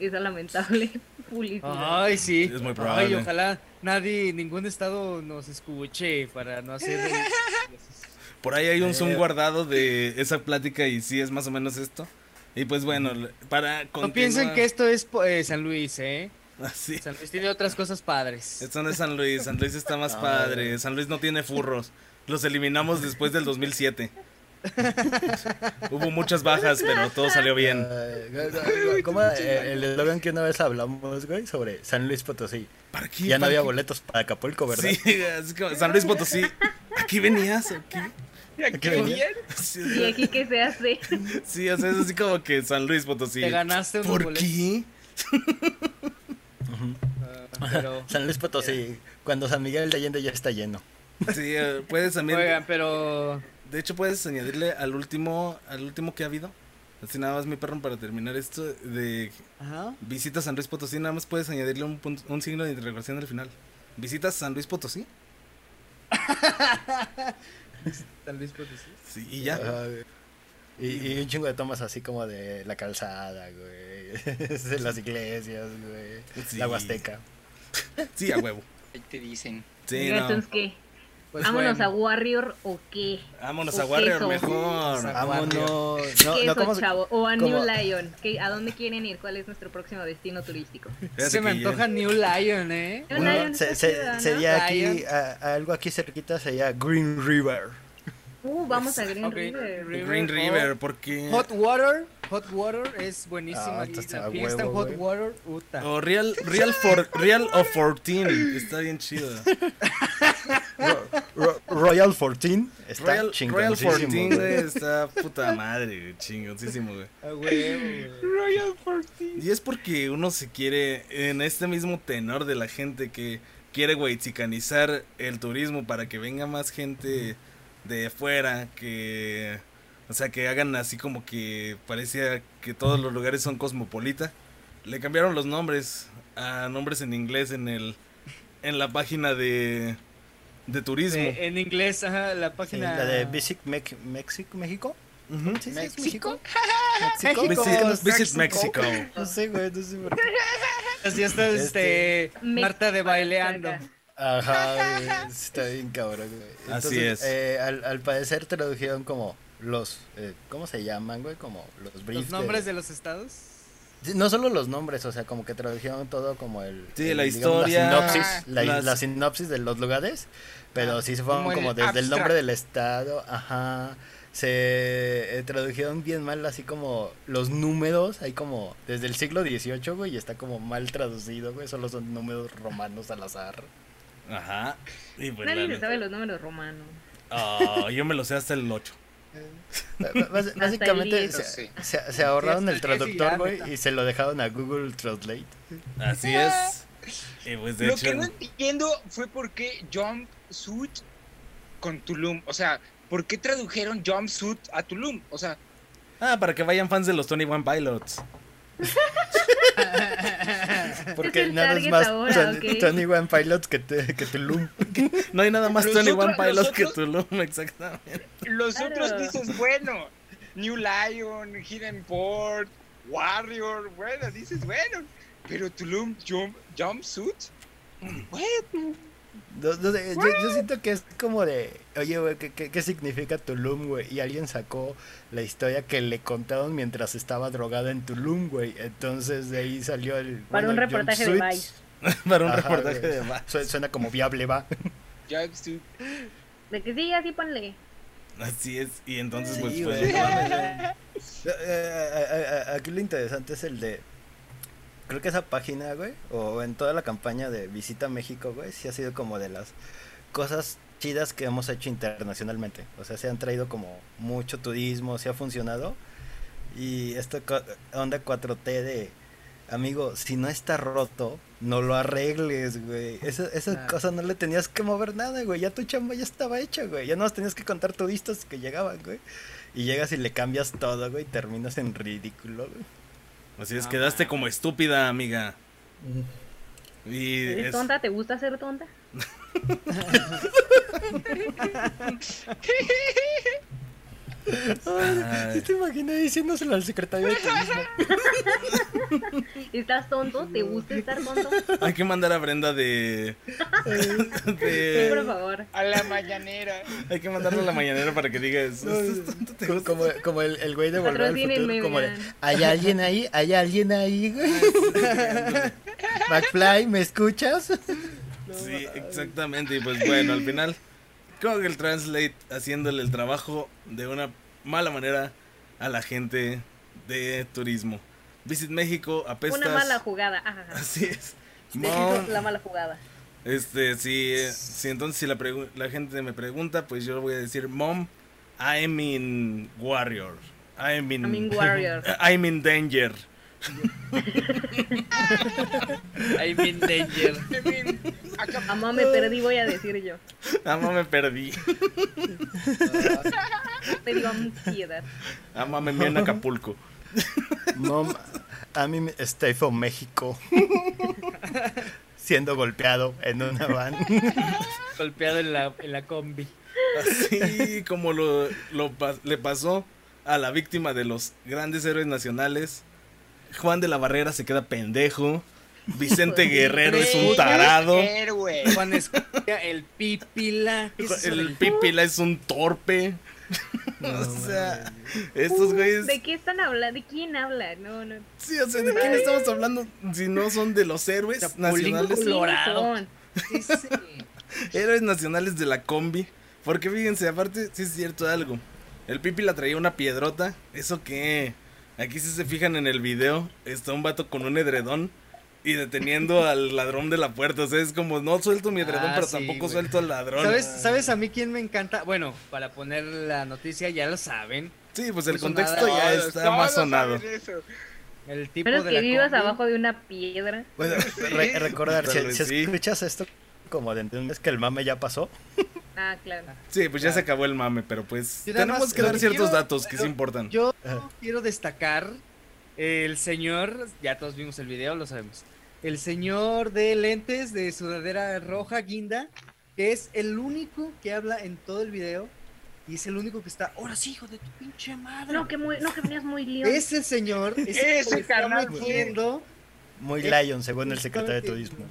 esa lamentable [LAUGHS] publicidad. Ay, sí. Es muy Ay, probable. ojalá nadie, ningún estado nos escuche para no hacer. [LAUGHS] Por ahí hay un zoom Eh. guardado de esa plática y sí es más o menos esto. Y pues bueno, para No piensen que esto es eh, San Luis, ¿eh? [LAUGHS] Así. San Luis tiene otras cosas padres. Esto no es San Luis, San Luis está más Ah. padre. San Luis no tiene furros. Los eliminamos después del 2007. [LAUGHS] Hubo muchas bajas, pero todo salió bien. ¿Cómo eh, el eslogan que una vez hablamos, güey, sobre San Luis Potosí? ¿Para qué? Ya no ¿Para había qué? boletos para Acapulco, ¿verdad? Sí, así como San Luis Potosí. ¿Aquí venías? ¿O qué? Mira, ¿Qué qué venía? bien. Sí, ¿Y aquí qué se hace? sí, o sea, es así como que San Luis Potosí. Te ganaste unos ¿Por qué? Ah, pero, [LAUGHS] San Luis Potosí, cuando San Miguel de Allende ya está lleno. Sí, eh, puedes también. oigan, pero. De hecho, puedes añadirle al último, al último que ha habido. Así nada más, mi perro, para terminar esto de Ajá. visita San Luis Potosí, nada más puedes añadirle un, punto- un signo de interrogación al final. ¿Visitas San Luis Potosí? [LAUGHS] San Luis Potosí. Sí, y ya. Y, y un chingo de tomas así como de la calzada, güey. [LAUGHS] de las iglesias, güey. Sí. La Huasteca. Sí, a huevo. Ahí te dicen. Sí, no. Entonces, ¿qué? Pues ¿Vámonos bueno. a Warrior o qué? Vámonos ¿O a Warrior queso? mejor. Vámonos. No, ¿Qué no, eso, ¿cómo se- chavo? ¿O a New cómo- Lion? ¿Qué- ¿A dónde quieren ir? ¿Cuál es nuestro próximo destino turístico? [LAUGHS] Fíjate Se me ya- antoja New Lion, ¿eh? New Uno, Lion se- está se- chida, ¿no? sería aquí, Lion. a- algo aquí cerquita sería Green River. Uh, vamos a Green Ok, River. Green River, porque... Hot Water, Hot Water es buenísima. Ah, y está la fiesta huevo, Hot güey. Water, puta. O Real, Real, for, Real of 14. Está bien chido. Ro- Ro- Royal 14 está Royal, Royal chingoncísimo, 14, güey. güey, está puta madre, güey, chingoncísimo, güey. A huevo, güey. Royal 14. Y es porque uno se quiere, en este mismo tenor de la gente que quiere güeyzicanizar el turismo para que venga más gente de fuera, que, o sea, que hagan así como que parecía que todos los lugares son cosmopolita. Le cambiaron los nombres a nombres en inglés en el, en la página de, de turismo. Eh, en inglés, ajá, la Sí, página. la de Visit Mex- México, México. Ujú. ¿Sí, sí, ¿México? México. México. Visit, Visit Mexico. No sé, güey, no sé por qué. Así está este, Mex- Marta de baileando. Ajá, güey, está bien cabrón, güey. Así es. eh, al, al parecer tradujeron como los, eh, ¿cómo se llaman, güey? Como los briefs. Los nombres de los estados. No solo los nombres, o sea, como que tradujeron todo como el... Sí, el, la digamos, historia, La sinopsis, la, las- la sinopsis de los lugares, pero Ah, sí se fueron como el desde el nombre del estado, ajá. Se eh, tradujeron bien mal, así como los números, hay como desde el siglo XVIII, güey, y está como mal traducido, güey, solo son números romanos al azar. Ajá. Y pues, Nadie se sabe los números romanos. Ah, yo me lo sé hasta el 8. Bás- Básicamente se, Sí. se- se ahorraron el traductor, güey, y se lo dejaron a Google Translate. Así es. Y pues de Lo hecho. que no entiendo fue por qué Jumpsuit con Tulum. O sea, ¿por qué tradujeron Jumpsuit a Tulum? O sea, Ah, para que vayan fans de los Tony One Pilots. [LAUGHS] Porque el nada es más ahora, Tony, ok. Tony One Pilots que, te- que Tulum. [LAUGHS] No hay nada más Los Tony otros- One Pilots los que Tulum, [LAUGHS] exactamente. los Claro. otros dices, bueno, New Lion, Hidden Port, Warrior, bueno, dices, bueno, pero Tulum Jump, Jumpsuit, bueno, No- no sé, yo, yo siento que es como de, oye, güey, ¿qué, qué, qué significa Tulum, güey? Y alguien sacó la historia que le contaron mientras estaba drogada en Tulum, güey. Entonces de ahí salió el... Para un reportaje de. Vice. [LAUGHS] Para un Ajá, reportaje güey. de. Su- Suena como viable, va. [LAUGHS] De que sí, así ponle. Así es. Y entonces, Sí, pues fue. [LAUGHS] eh, eh, eh, Aquí lo interesante es el de. Creo que esa página, güey, o en toda la campaña de Visita México, güey, sí ha sido como de las cosas chidas que hemos hecho internacionalmente. O sea, se han traído como mucho turismo, se ha funcionado. Y esto co- onda 4T de, amigo, si no está roto, no lo arregles, güey. Esa, esa cosa no le tenías que mover nada, güey. Ya tu chamba ya estaba hecha, güey. Ya no más tenías que contar turistas que llegaban, güey. Y llegas y le cambias todo, güey, y terminas en ridículo, güey. Así es, No quedaste como estúpida, amiga. Y ¿Eres es- tonta? ¿Te gusta ser tonta? [LAUGHS] [LAUGHS] Ay. ¿Sí te imaginas diciéndoselo al secretario de turismo? [LAUGHS] ¿Estás tonto? ¿Te gusta estar tonto? hay que mandar a Brenda de, [LAUGHS] Sí, por favor. A la mañanera. hay que mandarle a la mañanera para que diga eso. ¿Estás tonto? ¿Te Co- gusta? Como, como el, el güey de Volver al Futuro, como de. ¿hay alguien ahí? ¿Hay alguien ahí, güey? [LAUGHS] McFly, ¿me escuchas? Sí, exactamente. Y pues bueno, al final, Google Translate haciéndole el trabajo de una mala manera a la gente de turismo. Visit México, apestas. Una mala jugada. Ajá. Así es. México, la mala jugada. este, si, si entonces si la gente me pregunta, pues yo voy a decir, Mom, I'm in Warrior. I'm in, I'm in Warrior. [LAUGHS] I'm in danger. [LAUGHS] I'm in danger. Acá- Mamá, me perdí, voy a decir yo. Ama me perdí. [LAUGHS] Te digo ansiedad. Ama me en Acapulco. Mom, a mí me- estoy from México. Siendo golpeado en una van. Golpeado en la, en la combi. Así como lo, lo le pasó a la víctima de los grandes héroes nacionales. Juan de la Barrera se queda pendejo. Vicente Guerrero es un tarado. Héroe. Juan Escutia, el pipila. ¿Qué es El Pipila es un torpe. [LAUGHS] o sea, estos güeyes. ¿De qué están hablando? ¿De quién habla? No, no. Sí, o sea, ¿de quién estamos hablando? Si no son de los héroes Chapulín nacionales. Colorado. Sí, sí. [LAUGHS] Héroes nacionales de la combi. Porque fíjense, aparte, sí es cierto algo. El Pipi la traía una piedrota. Eso que. Aquí si se fijan en el video, está un vato con un edredón y deteniendo [LAUGHS] al ladrón de la puerta. O sea, es como, no suelto mi edredón, Ah, pero sí, tampoco güey. suelto al ladrón. ¿Sabes, ¿Sabes a mí quién me encanta? Bueno, para poner la noticia ya lo saben. Sí, pues el Muy contexto ya Todos, está todos más sonado. El tipo Menos de que la vivas combi. abajo de una piedra. Bueno, re- recordar, si, vez si sí. escuchas esto como de un mes que el mame ya pasó. Ah, claro. Sí, pues ya se acabó el mame, pero pues tenemos más que dar que ciertos quiero- datos que sí importan. Yo quiero destacar el señor, ya todos vimos el video, lo sabemos. El señor de lentes de sudadera roja, guinda, que es el único que habla en todo el video y es el único que está, ahora sí, hijo de tu pinche madre. No, que, muy, no, que venías muy león. Ese señor Ese fue- metiendo Muy Lion, según el secretario de turismo.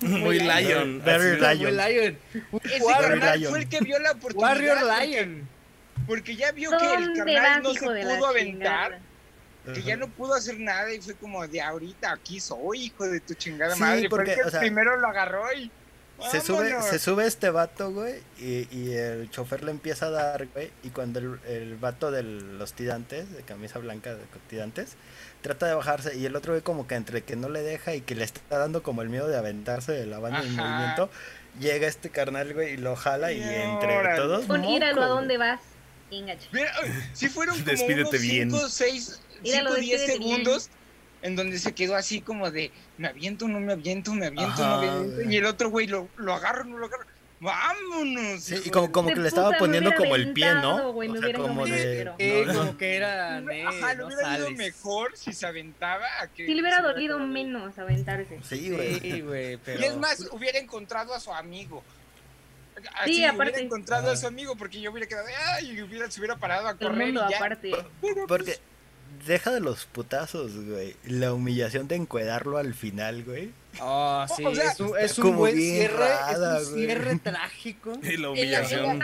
Muy Lion. Very. Lion. como Lion. Ese Warrior, carnal Lion. fue el que vio la oportunidad. Warrior porque- Lion. Porque ya vio que el ¿Dónde carnal no se pudo aventar. Que ya no pudo hacer nada y fue como de ahorita aquí soy, hijo de tu chingada Sí, madre. porque, porque o sea, primero lo agarró y. Se sube, se sube este vato, güey, y, y el chofer le empieza a dar, güey, y cuando el, el vato de los tirantes, de camisa blanca de tirantes, trata de bajarse, y el otro güey como que entre que no le deja y que le está dando como el miedo de aventarse de la banda en movimiento, llega este carnal, güey, y lo jala, y Y entre todos... Con íralo, ¿a dónde vas? Mira, sí fueron como Despídete unos bien. 5, 6, Míralo, 5, 10 despídete bien. En donde se quedó así como de me aviento, no me aviento, me aviento, Ajá, no me aviento. Y el otro güey lo, lo agarro, no lo agarro. ¡Vámonos! Sí, y como, como que le estaba poniendo como el pie, ¿no? O sea, ido como de... pero- Eh, no, no. como que era, "Ne, Ajá, le no hubiera ido sales". mejor si se aventaba a que. Sí, le hubiera dolido menos aventarse. Sí, güey. Sí, pero... Y es más, hubiera encontrado a su amigo. Así, Sí, aparte. hubiera encontrado a su amigo porque yo hubiera quedado, ay, y hubiera, se hubiera parado a El correr mundo y ya. aparte. Porque pues, deja de los putazos, güey. La humillación de encuadarlo al final, güey. Oh, sí, O sea, es un, es un como buen bien cierre, es un güey. cierre [LAUGHS] trágico. Y la humillación.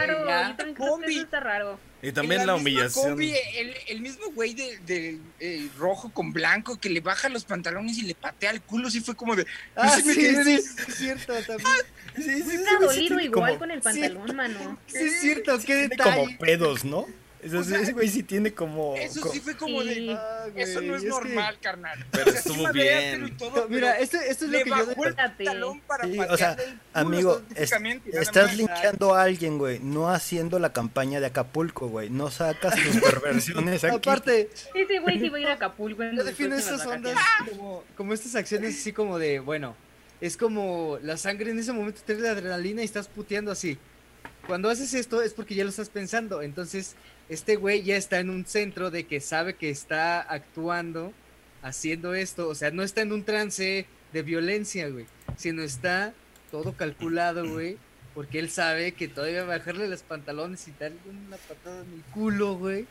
Y también en la humillación. combi, el, el mismo güey de, eh, rojo con blanco que le baja los pantalones y le patea el culo, sí fue como de. Ah, sí me sí, sí, de- sí, es cierto, también. Sí, sí, dolido igual como, con el sí. pantalón, mano. Sí, es cierto, qué tiene como detalle. pedos, ¿no? Eso O sea, ese güey sí tiene como. Eso sí fue como Sí. de. Ah, Eso no güey, es, que- normal, carnal. Pero O sea, estuvo bien. y todo, No, mira, esto, esto es lo que yo... el talón para Sí, o sea, Amigo, es- estás linkeando a alguien, güey, no haciendo la campaña de Acapulco, güey. No sacas tus [LAUGHS] perversiones aquí. Aparte, Ese güey sí va a ir a Acapulco. en yo defino estas ondas como, como estas acciones así como de, bueno, es como la sangre en ese momento te la adrenalina y estás puteando así. Cuando haces esto es porque ya lo estás pensando, entonces este güey ya está en un centro de que sabe que está actuando, haciendo esto, o sea, no está en un trance de violencia, güey, sino está todo calculado, güey, porque él sabe que todavía bajarle los pantalones y darle una patada en el culo, güey.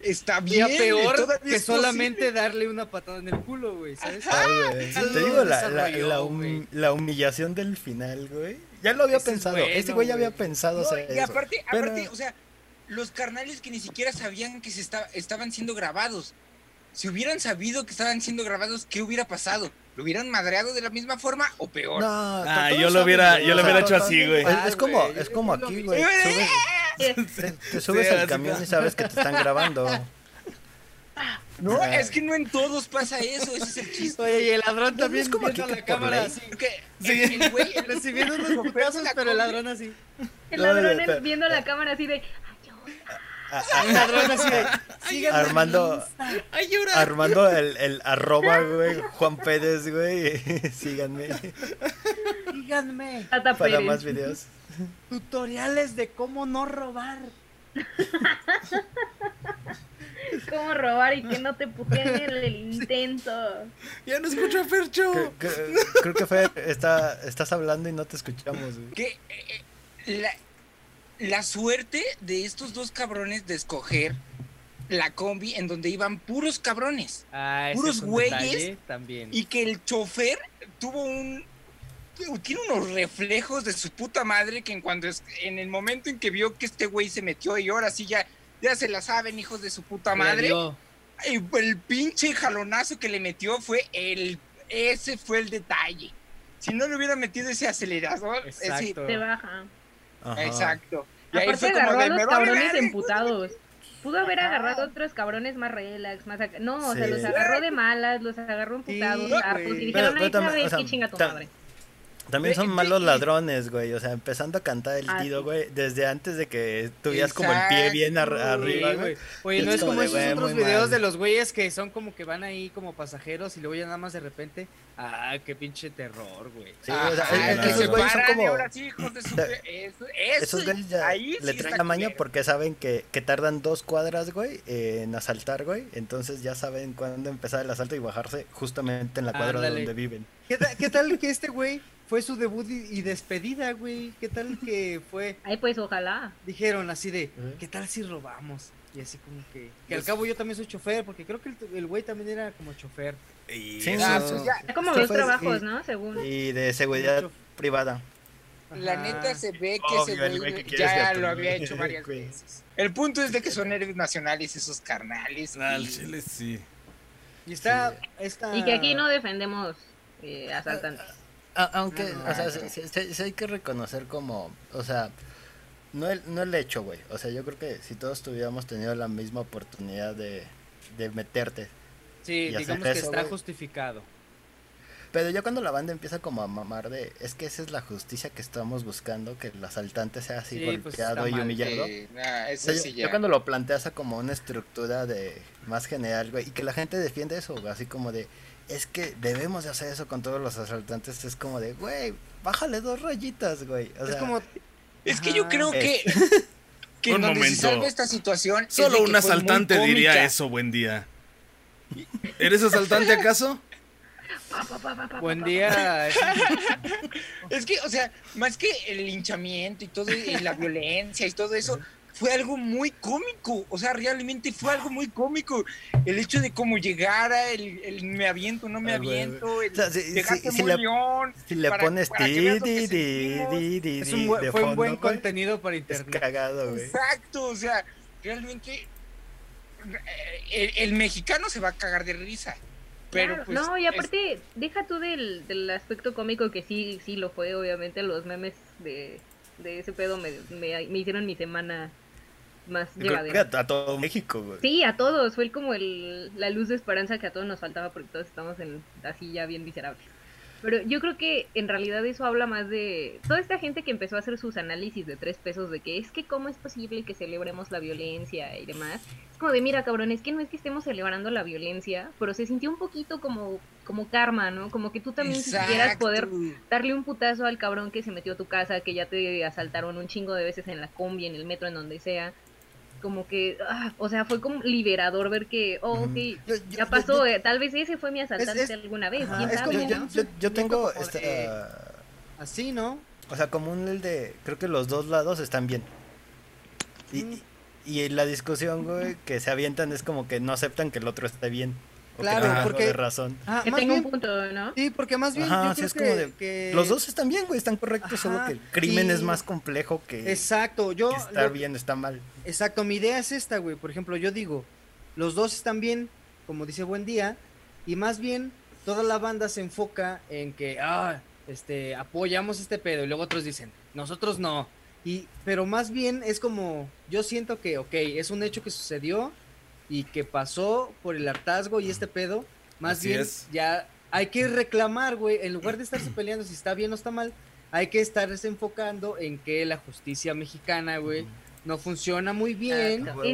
Está bien. peor todavía que es solamente darle una patada en el culo, güey, ¿sabes? Ah. Te digo, la, la, desarrolló, la hum- güey. la humillación del final, güey. Ya lo había Ese es pensado. bueno, este güey ya había pensado No, hacer y eso. aparte, Pero- aparte, o sea, los carnales que ni siquiera sabían que se esta- estaban siendo grabados. Si hubieran sabido que estaban siendo grabados, ¿qué hubiera pasado? ¿Lo hubieran madreado de la misma forma o peor? No, Ah, yo lo hubiera- yo lo hubiera hecho así, güey. Es, es como, Ah, es como aquí, güey. Subes, te, [LAUGHS] te subes Sí, al camión y sabes que te están grabando. No, Ah. es que no en todos pasa eso, ese es el chiste. Oye, y el ladrón también es como la que por cámara así, Sí. el, el güey, el- [LAUGHS] recibiendo [LAUGHS] unos la pero el ladrón así. El No, ladrón viendo la cámara así de. Armando, Armando el, el arroba, güey, Juan Pérez, güey. [LAUGHS] Síganme Síganme. Tata para Pérez. más videos. Tutoriales de cómo no robar. Cómo robar y que no te puteen en el intento. Ya no escucho a Fercho. Creo que Fer, está, estás hablando y no te escuchamos, güey. que eh, eh, la, la suerte de estos dos cabrones de escoger la combi en donde iban puros cabrones Ah, ese Puros güeyes también. y que el chofer tuvo un tiene unos reflejos de su puta madre que en cuando es, en el momento en que vio que este güey se metió y ahora sí ya ya se la saben hijos de su puta madre el pinche jalonazo que le metió fue el ese fue el detalle si no le hubiera metido ese acelerador ese- Exacto. Te baja. Ajá. exacto y ahí Aparte como agarró a los "Me vale cabrones verga". emputados. Pudo haber Ajá. agarrado a otros cabrones más relax, más acá. No, o sea, los agarró de malas, los agarró emputados, Sí, hartos, y dijeron, Pero- ay, ¿sabes o sea, qué chinga tu madre? También son malos ladrones, güey. O sea, empezando a cantar el Ah, tiro, güey. Desde antes de que tuvieras como el pie bien ar- arriba, güey. Oye, no Es es como esos güey, otros videos mal. de los güeyes que son como que van ahí como pasajeros y luego ya nada más de repente. Ah, qué pinche terror, güey. Sí, o sea, Ajá, es- es no, que que esos güeyes son como. ahora sí, hijos de su- de- eso- eso- Esos güeyes ya ahí le sí traen la maña porque saben que, que tardan dos cuadras, güey, en asaltar, güey. Entonces ya saben cuándo empezar el asalto y bajarse justamente en la cuadra de donde viven. ¿Qué, ta- qué tal que este güey fue su debut y, y despedida, güey? ¿Qué tal que [LAUGHS] fue? Ay, pues ojalá. Dijeron así de. ¿qué tal si robamos? Y así como que... Que al cabo yo también soy chofer, porque creo que el, el güey también era como chofer. Y Sí, eso- Ah, pues ya, Es como dos trabajos, y- ¿no? Según. Y de seguridad Mucho. privada. la Ajá. neta se ve que Obvio, que ya que lo había hecho varias veces. El punto es de que son héroes nacionales esos carnales. Ah, al y- chile sí. Y está... está... Y que aquí no defendemos eh, asaltantes. Aunque, No, o sea, no. sí, sí- sí- sí hay que reconocer como, o sea, no el, no el hecho, güey. O sea, yo creo que si todos tuviéramos tenido la misma oportunidad de, de meterte. Sí, digamos que eso, está justificado. Pero ya cuando la banda empieza como a mamar de, es que esa es la justicia que estamos buscando, que el asaltante sea así Sí, pues, golpeado y humillado. Eh, nah, O sea, sí yo ya. cuando lo planteas a como una estructura de más general, güey, y que la gente defiende eso, güey, así como de, es que debemos de hacer eso con todos los asaltantes, es como de, güey, bájale dos rayitas, güey. O es como... Es que yo creo que, [LAUGHS] que Un donde se momento. salva esta situación. Solo un asaltante diría eso, buen día. ¿Eres asaltante acaso? Buen día. Es que, o sea, más que el linchamiento y todo, y la violencia y todo eso, fue algo muy cómico. O sea, realmente fue algo muy cómico. El hecho de cómo llegara, el, el me aviento, no me Ah, aviento, el O sea, si- le- león. Si le para- pones para di, di, di, di, Es di un fue un buen contenido para Es internet. cagado, güey. Exacto, o sea, realmente eh, el, el mexicano se va a cagar de risa. Pero Claro, pues, no, y es- aparte, deja tú del, del aspecto cómico que sí, sí lo fue, obviamente los memes de, de ese pedo me, me, me hicieron mi semana más llevadera. a, a todo México, güey. Sí, a todos, fue como el, la luz de esperanza que a todos nos faltaba porque todos estamos en, así ya bien miserables. Pero yo creo que en realidad eso habla más de toda esta gente que empezó a hacer sus análisis de tres pesos de que es que cómo es posible que celebremos la violencia y demás. Es como de, mira cabrón, es que no es que estemos celebrando la violencia, pero se sintió un poquito como, como karma, ¿no? Como que tú también quisieras Exacto. poder darle un putazo al cabrón que se metió a tu casa, que ya te asaltaron un chingo de veces en la combi, en el metro, en donde sea. Como que, ah, o sea, fue como liberador ver que, oh, ok, Yo- yo- ya pasó, yo- eh, tal vez ese fue mi asaltante es- alguna vez, ajá, quién es sabe, como- yo, ¿no? yo- yo tengo como esta- de- Así, ¿no? O sea, como un el de. Creo que los dos lados están bien. Y, Mm. y en la discusión, güey, que se avientan es como que no aceptan que el otro esté bien. Claro, que tenga algo porque- de razón. Ah, Que más tenga bien- un punto, ¿no? Sí, porque más bien Ajá, yo creo es como que, de- que- Los dos están bien, güey, están correctos, solo que el crimen y- es más complejo que, Exacto, yo... que estar lo- bien está mal. Exacto, mi idea es esta, güey. Por ejemplo, yo digo, los dos están bien, como dice Buen Día, y más bien toda la banda se enfoca en que, ah, este, apoyamos este pedo, y luego otros dicen, nosotros no. Y, pero más bien es como, yo siento que, ok, es un hecho que sucedió y que pasó por el hartazgo y este pedo, más Así bien es. ya hay que reclamar, güey, en lugar de estarse peleando si está bien o está mal, hay que estarse enfocando en que la justicia mexicana, güey, no funciona muy bien. Exacto, huevo. Y,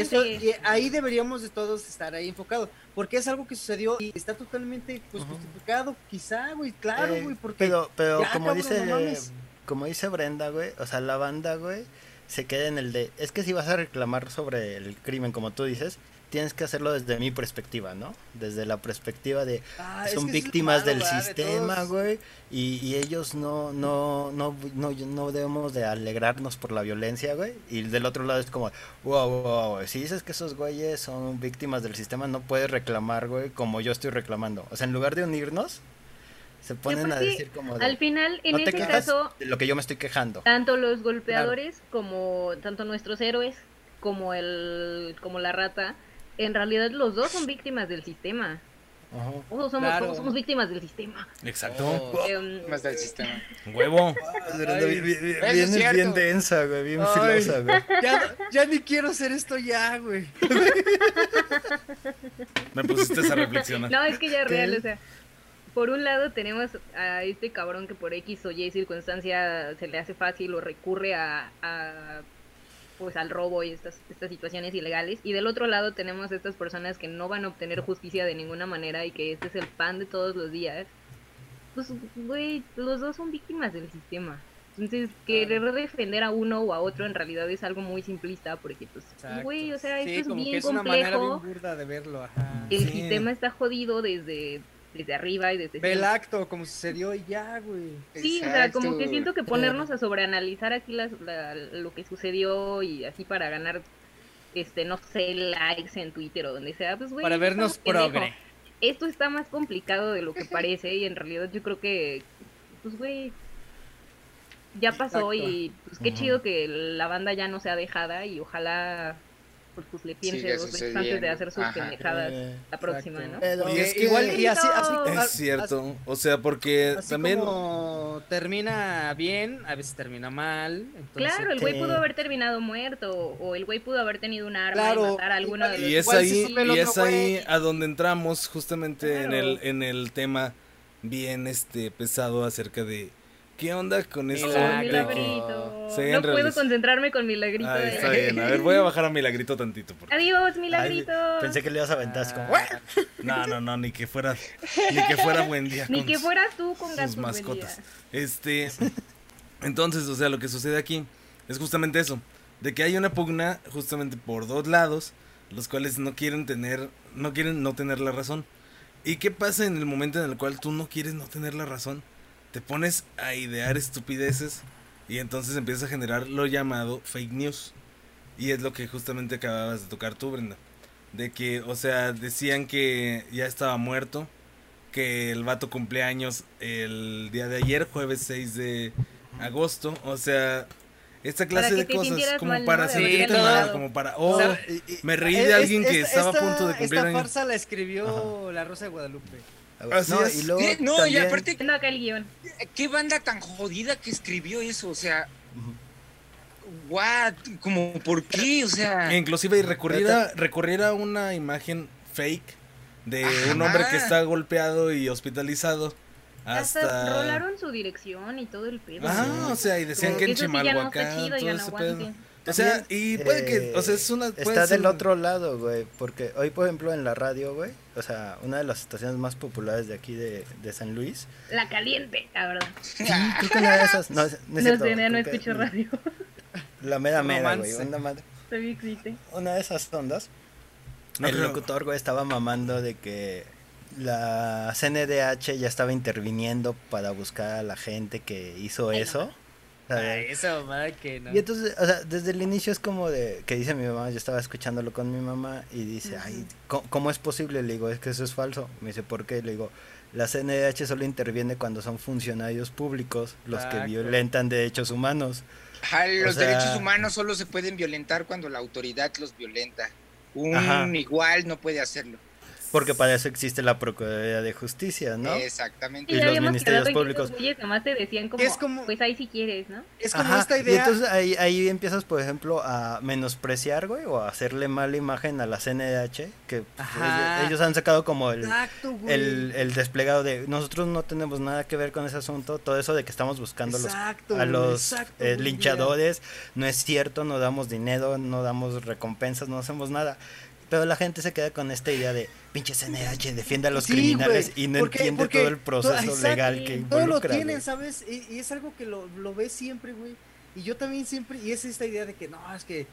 eso- Exactamente. y ahí deberíamos de todos estar ahí enfocados, porque es algo que sucedió y está totalmente pues, justificado, quizá, güey, claro, Eh, güey, porque pero pero ya, como cabrón, dice no como dice Brenda, güey, o sea, la banda, güey, se queda en el de, es que si vas a reclamar sobre el crimen, como tú dices, tienes que hacerlo desde mi perspectiva, ¿no? Desde la perspectiva de Ah, son víctimas malo, del sistema, güey, y, y ellos no, no, no, no, no debemos de alegrarnos por la violencia, güey, y del otro lado es como, wow, wow, wow, si dices que esos güeyes son víctimas del sistema, no puedes reclamar, güey, como yo estoy reclamando, o sea, en lugar de unirnos, se ponen a sí, decir como de, Al final, en no ese caso, de lo que yo me estoy quejando. tanto los golpeadores como tanto nuestros héroes como el como la rata, en realidad los dos son víctimas del sistema. Ajá. Todos somos, Claro. todos somos víctimas del sistema. Exacto. Oh. Em, Más del sistema. Huevo. Bien, bien, densa, güey, bien Ay. filosa, güey. [LAUGHS] ya, ya ni quiero hacer esto ya, güey. [LAUGHS] Me pusiste a reflexionar. no, es que ya es ¿Qué? real, o sea, por un lado tenemos a este cabrón que por X o Y circunstancia se le hace fácil o recurre a, a, pues al robo y estas, estas situaciones ilegales. Y del otro lado tenemos a estas personas que no van a obtener justicia de ninguna manera y que este es el pan de todos los días. Pues, güey, los dos son víctimas del sistema. Entonces, querer defender a uno o a otro en realidad es algo muy simplista porque, pues, güey, o sea, Sí, esto es como que bien es una manera complejo. bien burda de verlo, ajá. El Sí. sistema está jodido desde, desde arriba y desde... Ve el acto como sucedió y ya, güey. Sí, o sea, como que siento que ponernos a sobreanalizar aquí las- la- lo que sucedió y así para ganar, este, no sé, likes en Twitter o donde sea, pues, güey. Para vernos progre. Esto está más complicado de lo que parece y en realidad yo creo que, pues, güey, ya pasó Exacto. y pues qué chido que la banda ya no sea dejada y ojalá pues, pues le piense dos veces antes de hacer sus Ajá. pendejadas Eh, la próxima, exacto. ¿no? Y es que- igual y así, así, Es cierto. O sea, porque Así también. como termina bien, a veces termina mal. Entonces, Claro, el güey pudo haber terminado muerto o el güey pudo haber tenido un arma Claro, y matar a alguno de los Y es Igual ahí, y es ahí güey. a donde entramos justamente en el, en el tema bien este pesado acerca de qué onda con esto. Milagrito. No puedo concentrarme con milagrito. De- está bien. A ver, voy a bajar a Milagrito [LAUGHS] tantito. porque- Adiós, Ay, milagrito. pensé que le ibas a aventar así como, Ah, No, no, no, ni que fuera, ni que fuera buen día. [LAUGHS] Ni que fueras tú con sus mascotas. Este, [LAUGHS] entonces, o sea, lo que sucede aquí es justamente eso, de que hay una pugna justamente por dos lados, los cuales no quieren tener, no quieren no tener la razón. ¿Y qué pasa en el momento en el cual tú no quieres no tener la razón? Te pones a idear estupideces y entonces empiezas a generar lo llamado fake news. Y es lo que justamente acababas de tocar tú, Brenda. De que, o sea, decían que ya estaba muerto, que el vato cumpleaños el día de ayer, jueves 6 de agosto. O sea, esta clase de cosas como para mal, logrado. como para, oh, ¿Sabe? me reí de Es- alguien que esta- estaba a punto de cumplir Esta años. farsa la escribió La Rosa de Guadalupe. Así no, es. y luego Eh, No, y también- aparte, Viendo acá el guion. ¿qué banda tan jodida que escribió eso? O sea, what, como por qué, o sea, Inclusive y recurrir a, recurrir a una imagen fake de un Ajá. hombre que está golpeado y hospitalizado. Hasta Hasta... rolaron su dirección y todo el pedo. Ah, o sea, y decían Como que en eso sí ya no Chimalhuacán, todo no ese pedo. O sea, y puede que, o sea, es una... Está ser del otro lado, güey, porque hoy, por ejemplo, en la radio, güey, o sea, una de las estaciones más populares de aquí de, de San Luis, La caliente, la verdad. sí, creo que una de esas, no, no es [LAUGHS] No, cierto, sé, no creo que escucho radio. La mera mera, güey, una, madre- una de esas ondas, No el creo. locutor, güey, estaba mamando de que la CNDH ya estaba interviniendo para buscar a la gente que hizo eso. Esa mamada que no. Y entonces, o sea, desde el inicio es como de, que dice mi mamá, yo estaba escuchándolo con mi mamá y dice, ay, ¿cómo, cómo es posible? Le digo, es que eso es falso. Me dice, ¿por qué? Le digo, la CNDH solo interviene cuando son funcionarios públicos los que Exacto. violentan derechos humanos. ajá, los sea- derechos humanos solo se pueden violentar cuando la autoridad los violenta. Un Ajá. igual no puede hacerlo. Porque para eso existe la Procuraduría de Justicia, ¿no? Exactamente. Y Y los ministerios públicos. güeyes nomás te decían como, Es como- pues ahí si quieres, ¿no? Es como Ajá, esta Y idea. entonces ahí, ahí empiezas, por ejemplo, a menospreciar, güey, o a hacerle mala imagen a la CNDH, que pues, Ajá. ellos, ellos han sacado como el, Exacto, el, el desplegado de nosotros no tenemos nada que ver con ese asunto, todo eso de que estamos buscando a los- a los exacto, eh, linchadores, no es cierto, no damos dinero, no damos recompensas, no hacemos nada. Pero la gente se queda con esta idea de pinche CNH, defiende a los Sí, criminales y no porque- entiende porque todo el proceso todo- legal que Todo lo involucra. tienen. ¿sabes? Y, y es algo que lo, lo ves siempre, güey. Y yo también siempre, y es esta idea de que no, es que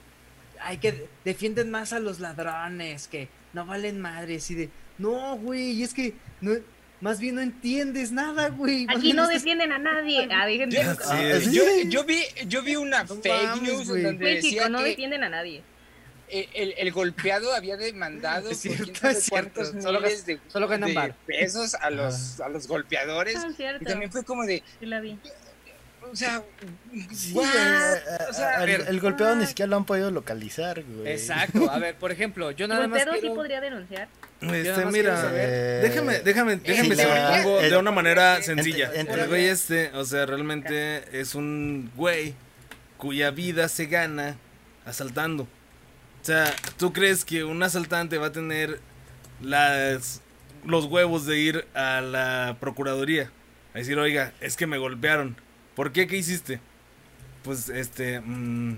hay que defienden más a los ladrones, que no valen madres y de, no, güey, y es que no, más bien no entiendes nada, güey. Aquí no estás- defienden a nadie. [LAUGHS] Ah, Sí, yo, yo vi, yo vi una No fake news güey. donde decía México no que defienden a nadie. El, el- el golpeado había demandado [LAUGHS] cierto, cuántos Solo miles de, solo ganan de pesos a los, a los golpeadores. Ah. Y también fue como de, Sí la vi. o sea, Sí, a- O sea, a- el, el golpeado ni siquiera lo han podido localizar, güey. Exacto, a ver, por ejemplo, yo nada más Golpeado sí quiero... podría denunciar. Este, mira, quiero Eh, déjame, déjame, déjame pongo el- de una manera sencilla. ent- El güey este, o sea, realmente es un güey cuya vida se gana asaltando. Sea, ¿tú crees que un asaltante va a tener las los huevos de ir a la procuraduría a decir, oiga, es que me golpearon? ¿Por qué? ¿Qué hiciste? Pues, este, mm,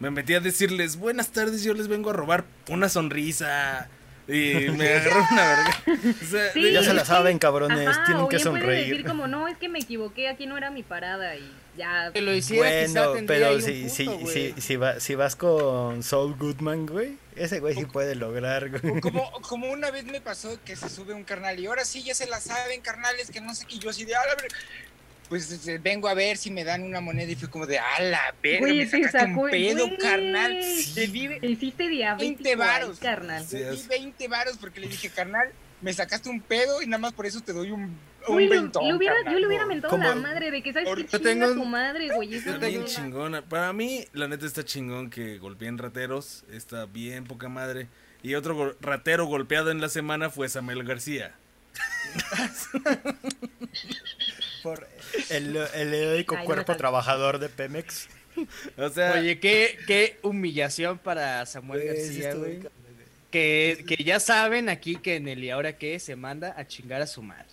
me metí a decirles, buenas tardes, yo les vengo a robar una sonrisa. Y me agarró una verga. O sea, Sí. Ya se la saben, cabrones, Ajá, tienen que sonreír. decir como, no, es que me equivoqué, aquí no era mi parada y ya. Que lo hiciera, Bueno, pero un si, punto, si, si, si, va- si vas con Saul Goodman, güey, ese güey sí puede lograr, güey. Como, como una vez me pasó que se sube un carnal y ahora sí ya se la saben, carnales, que no sé qué. Yo así de, a la ver-". Pues este, vengo a ver si me dan una moneda y fue como de, a la verga, me te sacaste sacó- un pedo, güey. carnal. Sí. Te di Te hiciste diabético 20 ahí, varos. carnal. Sí, te di es. 20 varos porque le dije, carnal, me sacaste un pedo y nada más por eso te doy un, ventón, le hubiera- carnal". yo le hubiera mentado Como- la madre de que sabes que Yo chinga tengo tu madre, güey. eso Está no bien es- chingona. Para mí, la neta está chingón que golpeen rateros. Está bien poca madre. Y otro ratero golpeado en la semana fue Samuel García. [LAUGHS] Por el, el heroico Ay, cuerpo trabajador de Pemex. O sea, Oye, qué, qué humillación para Samuel sí García, güey. Que, que ya saben aquí que en el y ahora qué se manda a chingar a su madre.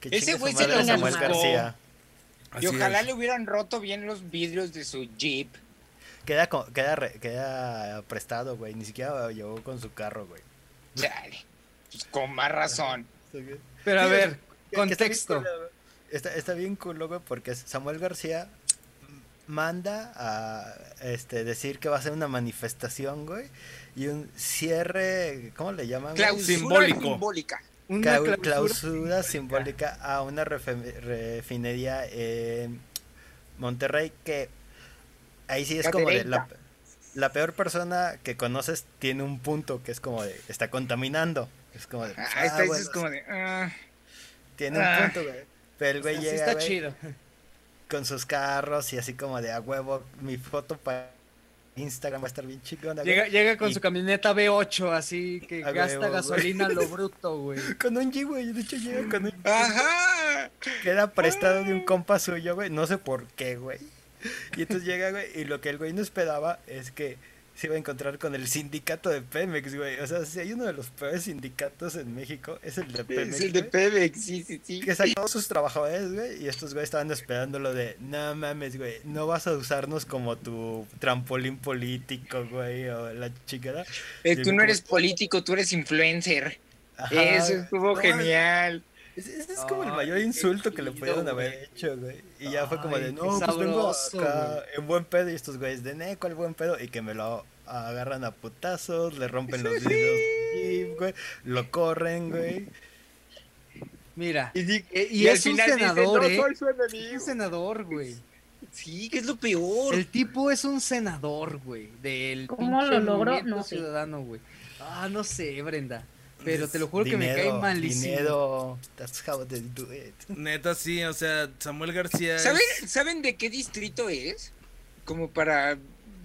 Que Ese güey se lo Samuel. García. así Y ojalá es. le hubieran roto bien los vidrios de su jeep. Queda, queda, queda prestado, güey. Ni siquiera llegó con su carro, güey. Chale. Pues con más razón. Pero a ver, que- que contexto. Está, está bien cool, güey, porque Samuel García manda a este decir que va a ser una manifestación, güey, y un cierre, ¿cómo le llaman? Clausura Simbólico. simbólica. Una Clau- clausura, clausura simbólica a una refinería en Monterrey que ahí sí es como de la, la peor persona que conoces tiene un punto que es como de está contaminando es como de Ah, ah, esta bueno, es como de. ah. tiene un ah. punto güey pero el güey llega está güey, chido. con sus carros y así como de a huevo mi foto para Instagram va a estar bien chingona güey". Llega, llega con Y- su camioneta B8, así que A gasta huevo, gasolina lo [LAUGHS] bruto, güey. con un G güey de hecho llega con un Ajá. queda prestado de un compa suyo güey no sé por qué güey Y entonces llega, güey, y lo que el güey no esperaba es que se iba a encontrar con el sindicato de Pemex, güey. O sea, si hay uno de los peores sindicatos en México, es el de Pemex. Es el de güey. Pemex, sí, sí, sí. Que sacó a sus trabajadores, güey, y estos güeyes estaban esperando lo de, no mames, güey, no vas a usarnos como tu trampolín político, güey, o la chingada. Eh, tú no eres güey, político, tú eres influencer. ajá, Eso estuvo no genial. Ese ese es como el Ay, mayor insulto que le pudieron haber hecho, güey. Y ya fue como de, no, pues vengo sabroso, acá en buen pedo. Y estos güeyes de, ne, ¿cuál buen pedo? Y que me lo agarran a putazos, le rompen los vidrios, Jeep, güey, lo corren, güey. Mira, Y, di- y, y al es un final dice, senador, "No ¿eh? soy su Es enemigo". un senador, güey. Sí, que es lo peor. El tipo es un senador, güey, del ¿Cómo lo logró? No sé. ciudadano, güey. Ah, no sé, Brenda. Pero te lo juro que me cae Dinero, malísimo. Dinero, that's how they do it. Neta, sí, o sea, Samuel García. es- ¿Saben, ¿Saben de qué distrito es? Como para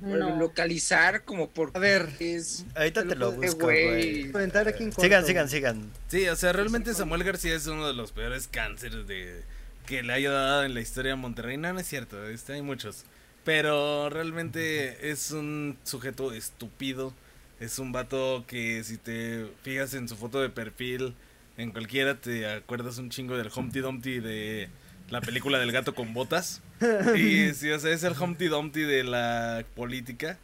No. localizar, como por A ver, es Ahorita Te te lo lo busco, güey. güey. comentar aquí en corto, Sigan, sigan, sigan. Sí, o sea, realmente Samuel García es uno de los peores cánceres de que le haya dado en la historia a Monterrey. No, no es cierto, este, hay muchos. Pero realmente es un sujeto estúpido. Es un vato que si te fijas en su foto de perfil, en cualquiera te acuerdas un chingo del Humpty Dumpty de la película del gato con botas. Y [LAUGHS] sí, o sea, es el Humpty Dumpty de la política.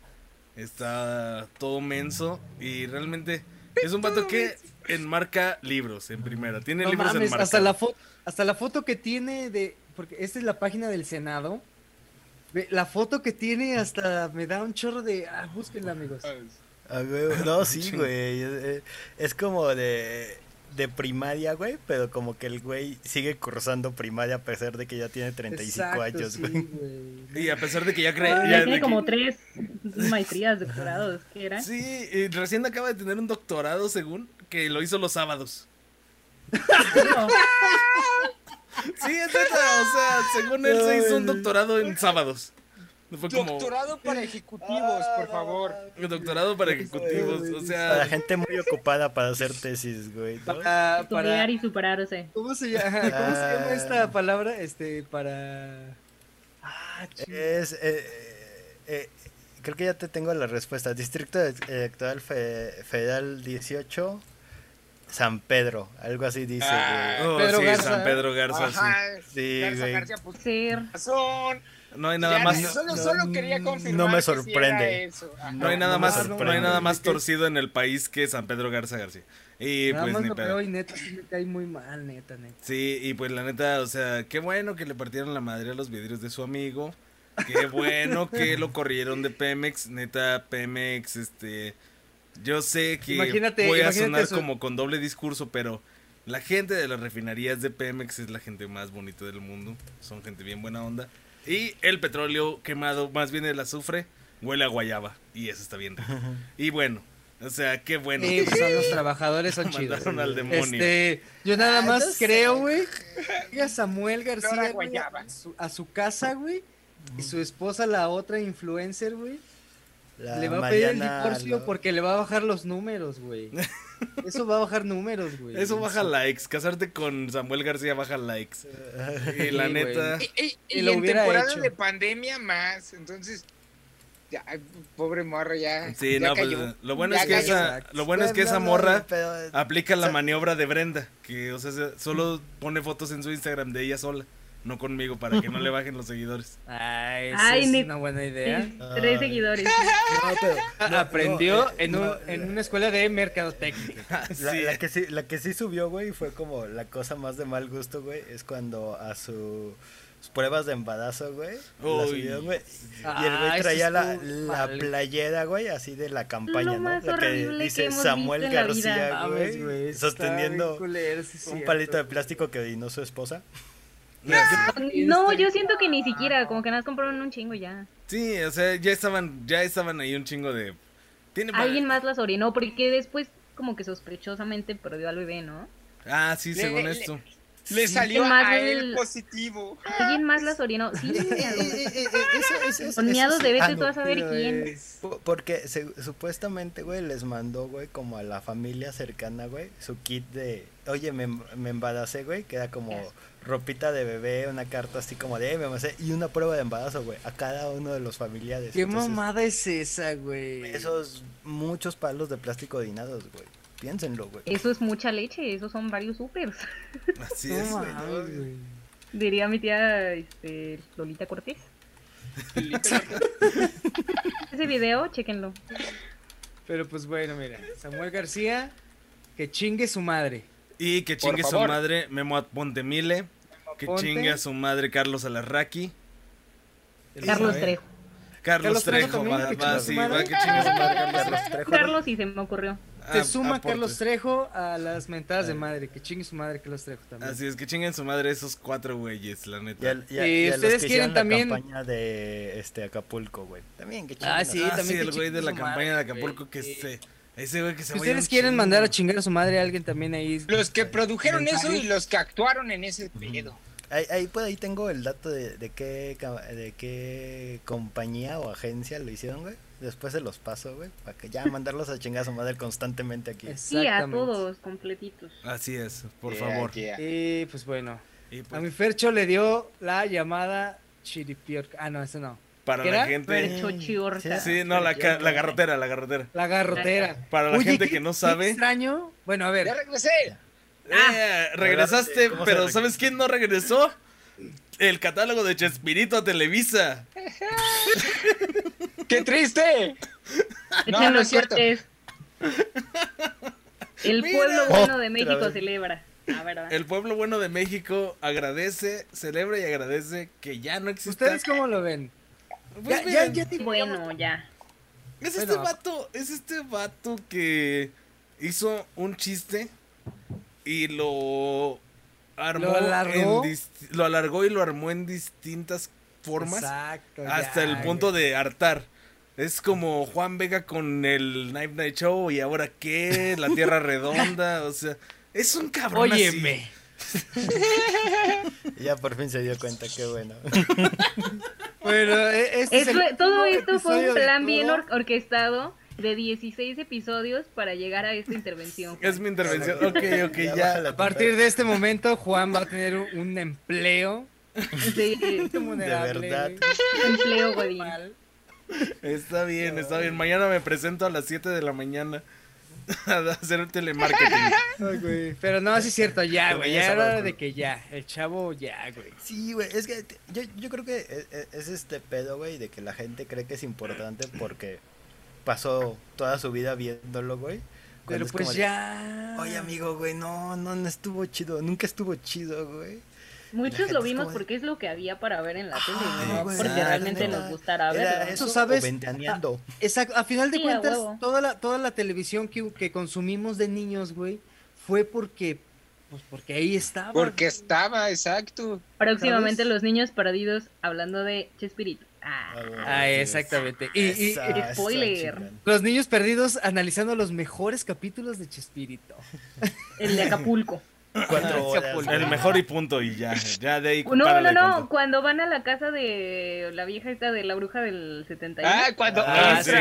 Está todo menso y realmente es un vato que enmarca libros en primera. Tiene No libros mames, hasta la foto, hasta la foto que tiene de, porque esta es la página del Senado. Ve, La foto que tiene hasta me da un chorro de, ah, búsquenla amigos. No, [LAUGHS] sí, güey. Es, es- como de, de primaria, güey, pero como que el güey sigue cursando primaria a pesar de que ya tiene 35 Exacto, años, sí, güey. güey. Y a pesar de que ya cree... Ya ya tiene como que- tres maestrías, doctorados, ¿qué era? Sí, y recién acaba de tener un doctorado según que lo hizo los sábados. Sí, es neta, o sea, según él se hizo un doctorado en sábados. Fue como Doctorado para ejecutivos, por favor. un doctorado para ejecutivos, o Para sea, gente muy ocupada para hacer tesis, güey. ¿no? Para, para, estudiar y superarse. ¿cómo se llama, ¿cómo se llama Ah. esta palabra? Este, para... Ah, Es, eh, eh, creo que ya te tengo la respuesta. Distrito Electoral Fe- Federal 18, San Pedro, algo así dice, Ah. oh, Pedro sí, Garza. San Pedro Garza. Ajá. Sí, Garza güey. García, pues, razón. No hay nada Ya, más, Solo, no, solo quería confirmar. no me que sí era sorprende. eso. No hay nada no más, no hay nada más torcido en el país que San Pedro Garza García. Y Nada pues más ni lo pedo. y neta sí me cae muy mal, neta, neta. Sí, y pues la neta, o sea, qué bueno que le partieron la madre a los vidrios de su amigo. Qué [LAUGHS] bueno que lo corrieron de Pemex. Neta, Pemex, este. Yo sé que Imagínate- voy a imagínate sonar eso. como con doble discurso, pero la gente de las refinerías de Pemex es la gente más bonita del mundo. Son gente bien buena onda. Y el petróleo quemado, más bien el azufre, huele a guayaba. Y eso está bien rico. Y bueno, o sea, qué bueno. Sí, pues son los trabajadores, son chidos. Mandaron al demonio. Este, yo nada Ah, más no sé, creo, güey, [LAUGHS] que a Samuel García güey, su, a su casa, güey, y su esposa, la otra influencer, güey, La le va a pedir el divorcio Lo- porque le va a bajar los números, güey. [LAUGHS] Eso va a bajar números, güey. Eso baja likes. Casarte con Samuel García baja likes. [LAUGHS] Y la Sí, neta. Y, y- Y y lo en temporada hecho. de pandemia más. Entonces, ya, pobre morra, ya. Sí, ya no, pues cayó. lo bueno Ya es que cayó. esa, lo bueno es que esa morra pero- aplica la maniobra de Brenda, que o sea, se- solo pone fotos en su Instagram de ella sola, no conmigo para que no le bajen los seguidores. [LAUGHS] Ay, esa Ay, es ni- una buena idea. Sí, tres seguidores. No, pero- no, Aprendió no, eh, en, un- no, en una escuela de mercadotecnia. [LAUGHS] La, Sí. la que sí, la que sí subió, güey, fue como la cosa más de mal gusto, güey, es cuando a su- sus pruebas de embarazo, güey, la subió, güey. Y el Ah, güey eso traía la, la playera, güey, así de la campaña, Lo ¿no? más La que dice que hemos Samuel visto en la vida. García, Mames, güey, bien sosteniendo culero, sí es un cierto. palito de plástico que orinó su esposa. No, yo siento que ni siquiera, como que nada más compraron un chingo ya. Sí, o sea, ya estaban, ya estaban ahí un chingo de. Tiene Alguien más las orinó, porque después como que sospechosamente perdió al bebé, ¿no? Ah, sí, Le- según le- esto. Le salió más a el- él positivo. Alguien más las orinó. Sí, [LAUGHS] Eh, eh, eh, eh, con miados de Ah, vete tú a saber Pero quién. Porque se- supuestamente, güey, les mandó, güey, como a la familia cercana, güey, su kit de, oye, me, me embaracé, güey, que era como ropita de bebé, una carta así como de, "Eh, me amasé", y una prueba de embarazo, güey, a cada uno de los familiares. ¿Qué Entonces, mamada es esa, güey? Esos muchos palos de plástico dinados, güey. Piénsenlo, güey. Eso es mucha leche, esos son varios supers. [LAUGHS] Así es, güey. Diría mi tía este, Lolita Cortés. [LAUGHS] Ese video, chéquenlo. Pero pues bueno, mira, Samuel García, que chingue su madre. Y que chingue su madre Memo Pontemile. Que Ponte. chingue a su madre Carlos Alarraqui. Carlos. Trejo. Carlos Carlos Trejo va, que va, sí, va, que chingue su madre Carlos Trejo. Carlos y se me ocurrió. Se Ah, suma. Carlos Trejo a las mentadas de madre, que chingue su madre Carlos Trejo también. Así es, que chinguen su madre esos cuatro güeyes, la Y, neta. al- y a- Y y a los ustedes que quieren hicieron también- la campaña de este Acapulco, güey. También que Ah, chinguen a sí, su- ah, también sí, el güey de la campaña de madre, Acapulco que Sí. se... Ese güey que se Si ustedes quieren chingo. mandar a chingar a su madre a alguien también ahí. Los que produjeron eso y los que actuaron en ese pedo. Ahí, ahí, pues, ahí tengo el dato de, de qué de qué compañía o agencia lo hicieron, güey. Después se los paso, güey, para que ya [LAUGHS] mandarlos a chingar a su madre constantemente aquí. Sí, a todos, completitos. Así es, por Yeah, favor. yeah. Y pues bueno, Y a pues, mi Fercho le dio la llamada chiripiorca. Ah, no, eso no. Para ¿qué la era? gente... Sí, no, la, ca- la garrotera, la garrotera. La garrotera. Para la Oye, gente qué- que no qué sabe... extraño. Bueno, a ver. Ya regresé. Eh, regresaste, ¿Cómo se pero? ¿sabes quién no regresó? El catálogo de Chespirito a Televisa. [LAUGHS] ¡Qué triste! No, Echen no los es cierto. El Mira. pueblo bueno de México celebra. Ah, verdad. El pueblo bueno de México agradece, celebra y agradece que ya no existe. ¿Ustedes cómo lo ven? Pues ya, ya, miren, ya te- Bueno, ya. es este Bueno. vato, es este vato que hizo un chiste y lo armó ¿Lo alargó? en dist- lo alargó y lo armó en distintas formas Exacto. hasta ya, el punto güey. de hartar. Es como Juan Vega con el Night Night Show y ahora qué, la Tierra [LAUGHS] Redonda, o sea, es un cabrón. Óyeme. [LAUGHS] ya por fin se dio cuenta, qué bueno. [LAUGHS] Bueno, e- este es Eso- el todo esto fue un de plan bien or- orquestado de 16 episodios para llegar a esta intervención. Es mi intervención. Ok, ok, Ya. A partir de este momento, Juan va a tener un, un empleo. [LAUGHS] Sí, vulnerable, verdad. empleo godín. Está bien, está bien. Mañana me presento a las 7 de la mañana [LAUGHS] a hacer telemarketing. Ay, [LAUGHS] güey. Pero no, sí es cierto, ya, güey. Ya a era de que ya. El chavo ya, güey. Sí, güey, es que yo, yo creo que e- e- es, este pedo, güey, de que la gente cree que es importante porque pasó toda su vida viéndolo, güey. Pero es pues de, ya. Oye, amigo, güey, no, no, no estuvo chido, nunca estuvo chido, güey. Muchos lo vimos como porque es lo que había para ver en la tele, Ah, no porque realmente nos gustara verlo. eso, ¿sabes? o ventaneando. Exacto. A final de Sí, cuentas, toda la, toda la televisión que, que consumimos de niños, güey, fue porque. Pues porque ahí estaba. Porque estaba, exacto. Próximamente ¿sabes? los niños perdidos hablando de Chespirito. Ah, Ah, exactamente. Y, y- Esa, y esa spoiler. los niños perdidos analizando los mejores capítulos de Chespirito. el de Acapulco. [LAUGHS] Cuatro [LAUGHS] horas. El mejor y punto y ya. Ya de ahí. No, no, no, cuando van a la casa de la vieja esta de la bruja del 71. Ah, cuando Ah, sí.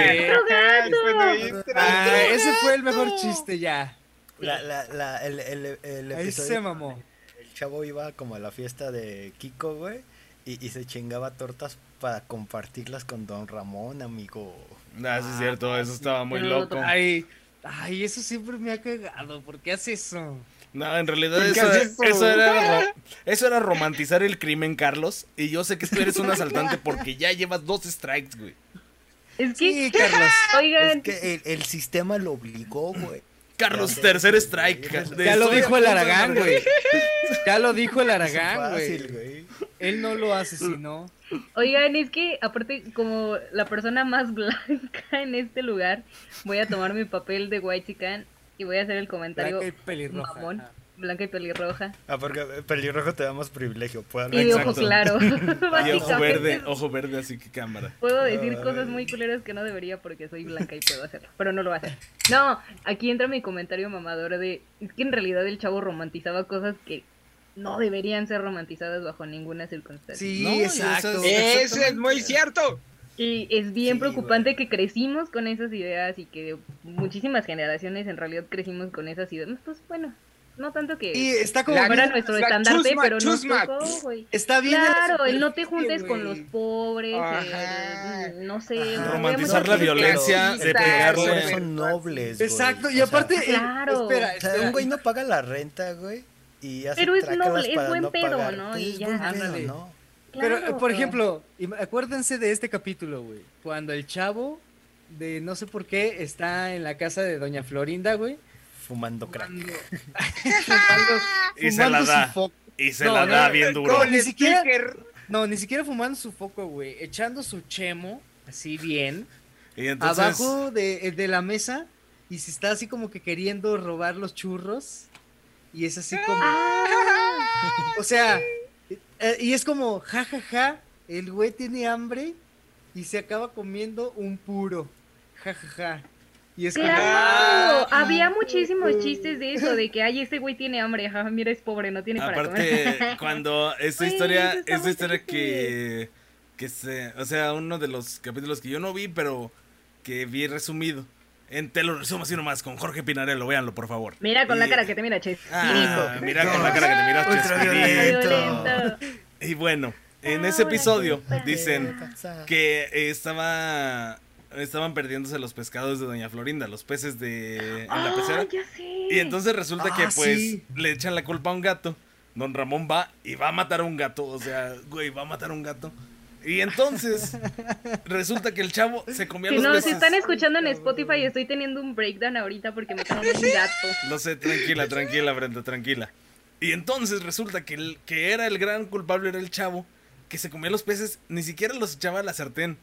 Ah, ese fue el mejor chiste ya. La, la, la, el, el, el Ahí se mamó. El chavo iba como a la fiesta de Kiko, güey, y, y se chingaba tortas para compartirlas con Don Ramón, amigo. Ah, sí es cierto, eso estaba muy loco. Ay, ay, eso siempre me ha cagado. ¿Por qué hace eso? No, en realidad ¿Por qué eso, era eso era romantizar el crimen, Carlos. Y yo sé que tú eres un asaltante porque ya llevas dos strikes, güey. Es que, Sí, Carlos. oigan, Es que el, el sistema lo obligó, güey. Carlos, Ya, tercer strike. ya, De- Ya lo dijo el Aragán, güey. Ya lo dijo el Es Aragán, fácil, güey. Él no lo asesinó. oigan, es que aparte como la persona más [LAUGHS] blanca en este lugar, voy a tomar mi papel de White y voy a hacer el comentario Blanca y pelirroja. mamón, Ajá. blanca y pelirroja Ah, porque pelirrojo te da más privilegio. Puede y de ojo claro. [LAUGHS] Y ojo [LAUGHS] verde, ojo verde, así que cámara. Puedo decir Ay. cosas muy culeras que no debería porque soy blanca y puedo hacerlo, pero no lo voy a hacer. No, aquí entra mi comentario mamador de es que en realidad el chavo romantizaba cosas que no deberían ser romantizadas bajo ninguna circunstancia. Sí, No, y exacto. eso es- Eso es muy cierto. Y es bien Sí, preocupante que crecimos con esas ideas y que muchísimas generaciones en realidad crecimos con esas ideas. Pues bueno, no tanto que Y está como La- fuera nuestro la estandarte, chusma, pero tocó, güey. está bien. Claro, el no te juntes con los pobres, el- no sé. Ajá. no Romantizar la violencia de pegarle. Son nobles, güey. Exacto, y O sea, aparte, eh, Claro. espera, un güey no paga la renta, güey. Y hace Pero es noble, es buen no pedo, pagar. ¿no? Pues Y ya. buen pedo, Ándale. Pero, Claro. por ejemplo, acuérdense de este capítulo, güey. Cuando el chavo, de no sé por qué, está en la casa de Doña Florinda, güey. Fumando crack. Fumando, [LAUGHS] fumando- Y se la su da. foco. Y se No, la no, da no, bien no, duro. ni siquiera, no, ni siquiera fumando su foco, güey. Echando su chemo, así bien, Y entonces. abajo de, de la mesa. Y se está así como que queriendo robar los churros. Y es así como. Ah, [LAUGHS] O sea, eh, y es como, ja, ja, ja, el güey tiene hambre y se acaba comiendo un puro. Ja, ja, ja. Y es como, Claro, ah, había muchísimos chistes de eso, de que, ay, este güey tiene hambre, ajá, mira, es pobre, no tiene para Aparte, comer. [LAUGHS] cuando esta historia, esta historia triste. que, que se, o sea, uno de los capítulos que yo no vi, pero que vi resumido. En, te lo resumo así nomás, con Jorge Pinarello, véanlo, por favor. Mira con la Y- cara que te mira, Ches. Ah, mira con la cara que te Ultraviolento. Chespirito. Y bueno, en ese episodio dicen que estaba estaban perdiéndose los pescados de Doña Florinda, los peces de en la Ah, pecera. ya sé. Y entonces resulta Ah, que pues sí. le echan la culpa a un gato. Don Ramón va y va a matar a un gato, o sea, güey, va a matar a un gato. Y entonces resulta que el chavo se comía Si los no, peces. si están escuchando en Spotify, estoy teniendo un breakdown ahorita porque me traen un gato. Lo sé, tranquila, tranquila, Brenda, tranquila. Y entonces resulta que el que era el gran culpable era el chavo que se comía los peces, ni siquiera los echaba a la sartén.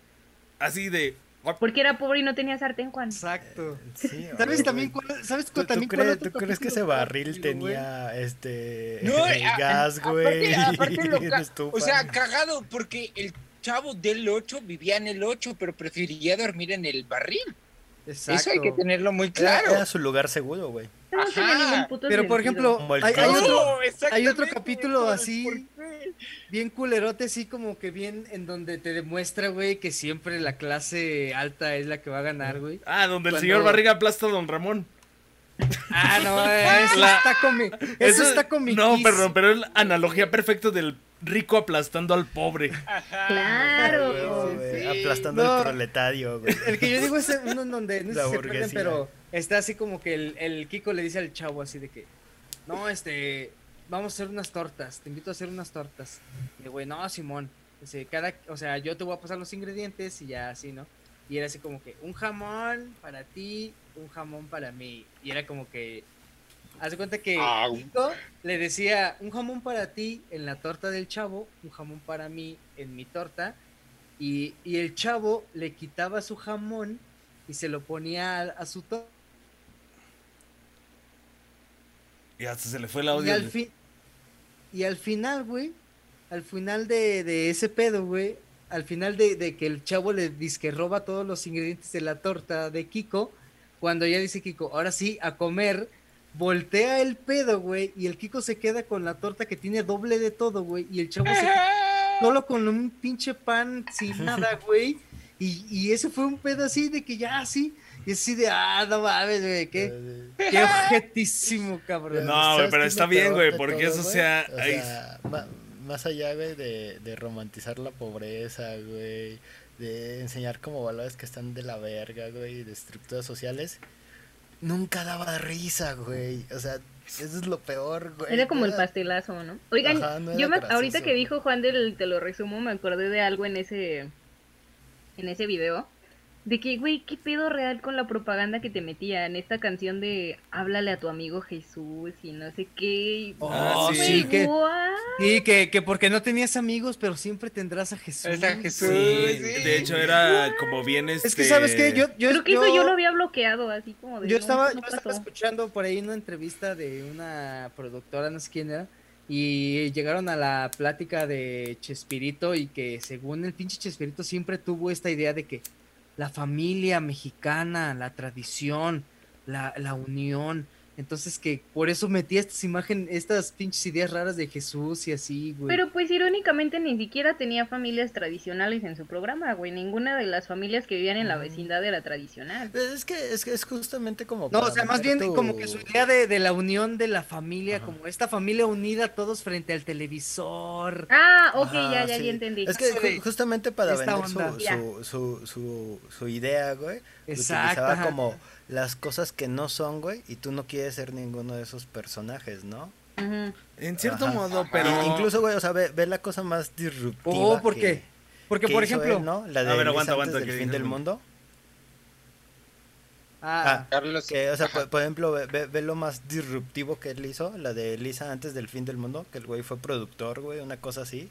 Así de Porque era pobre y no tenía sartén, Juan. exacto. [LAUGHS] Sí, ¿Sabes güey. también cuál, sabes ¿Tú, cuál tú también cuál crees, otro tú crees que ese barril güey? tenía este No, a- gas, güey? aparte [LAUGHS] lo en ca- estufa? o sea, cagado, porque el chavo del 8 vivía en el 8, pero prefería dormir en el barril. Exacto. Eso hay que tenerlo muy claro. era su lugar seguro, güey. No tiene Ajá. ningún puto Pero por sentido. ejemplo, hay, otro, hay capítulo ¿por así, bien culerote, así como que bien en donde te demuestra, güey, que siempre la clase alta es la que va a ganar, güey. Ah, donde el señor Barriga aplasta a don Ramón. Ah, no, [LAUGHS] eso La- está comi eso, está comiquísimo. No, perdón, pero es la analogía perfecta del rico aplastando al pobre. Ajá. Claro. Güey, sí. Aplastando No. el proletario, güey. El que yo digo es uno en donde no sé La si se burguesía. pero está así como que el, el Kiko le dice al chavo así de que, no, este, vamos a hacer unas tortas, te invito a hacer unas tortas. Y el güey, no, Simón, cada, o sea, yo te voy a pasar los ingredientes y ya así, ¿no? Y era así como que, un jamón para ti, un jamón para mí. Y era como que, haz de cuenta que. Kiko le decía, un jamón para ti en la torta del chavo, un jamón para mí en mi torta. Y, y el chavo le quitaba su jamón y se lo ponía a, a su torta. Y hasta se le fue el Y audio. al, fin, y al final, güey, al final de, de ese pedo, güey, al final de, de que el chavo le dice que roba todos los ingredientes de la torta de Kiko, cuando ya dice Kiko, ahora sí, a comer, voltea el pedo, güey, y el Kiko se queda con la torta que tiene doble de todo, güey, y el chavo se queda solo con un pinche pan sin [LAUGHS] nada, güey. Y, y ese fue un pedo así de que ya así, y así de, ah, no mames, güey, qué, qué objetísimo, cabrón. No, güey, ¿Sabes pero está bien, güey, porque todo, eso sea- O más allá, güey, de, de romantizar la pobreza, güey, de enseñar como valores que están de la verga, güey, de estructuras sociales, nunca daba risa, güey. O sea, eso es lo peor, güey. Era como el pastelazo, ¿no? Oigan, Ajá, no yo me, ahorita gracioso. que dijo Juan del te lo resumo, me acordé de algo en ese en ese video de que, güey, qué pedo real con la propaganda que te metía en esta canción de háblale a tu amigo Jesús y no sé qué. y- Oh, Ah, sí. que, sí, que, que porque no tenías amigos, pero siempre tendrás a Jesús. Es a Jesús. Sí, sí. de hecho era como bien este... Es que, ¿sabes qué? Yo, yo, Creo que eso yo lo había bloqueado, así como de. Yo no, estaba, eso no yo estaba escuchando por ahí una entrevista de una productora, no sé quién era, y llegaron a la plática de Chespirito y que según el pinche Chespirito siempre tuvo esta idea de que la familia mexicana, la tradición, la, la unión, Entonces que por eso metía estas imágenes, estas pinches ideas raras de Jesús y así, güey. Pero pues irónicamente ni siquiera tenía familias tradicionales en su programa, güey. Ninguna de las familias que vivían en la vecindad era tradicional. Es que es, que es justamente como... No, o sea, más bien tu- como que su idea de, de la unión de la familia, Ajá. como esta familia unida todos frente al televisor. Ah, ok, Ajá, ya, ya, sí. ya entendí. Es que justamente para esta vender su, su, su, su, su idea, güey, Exacto, utilizaba ajá. como las cosas que no son, güey, y tú no quieres ser ninguno de esos personajes, ¿no? En cierto Ajá. modo, pero... Y- Incluso, güey, o sea, ve, ve la cosa más disruptiva. Oh, ¿por que- qué? Porque, que por ejemplo, él, ¿no? La A de ver, Luis aguanta, antes aguanta, del que fin del mundo. ah, Carlos, Que, o sea, por, por ejemplo, ve, ve- ve lo más disruptivo que él hizo, la de Lisa antes del fin del mundo, que el güey fue productor, güey, una cosa así.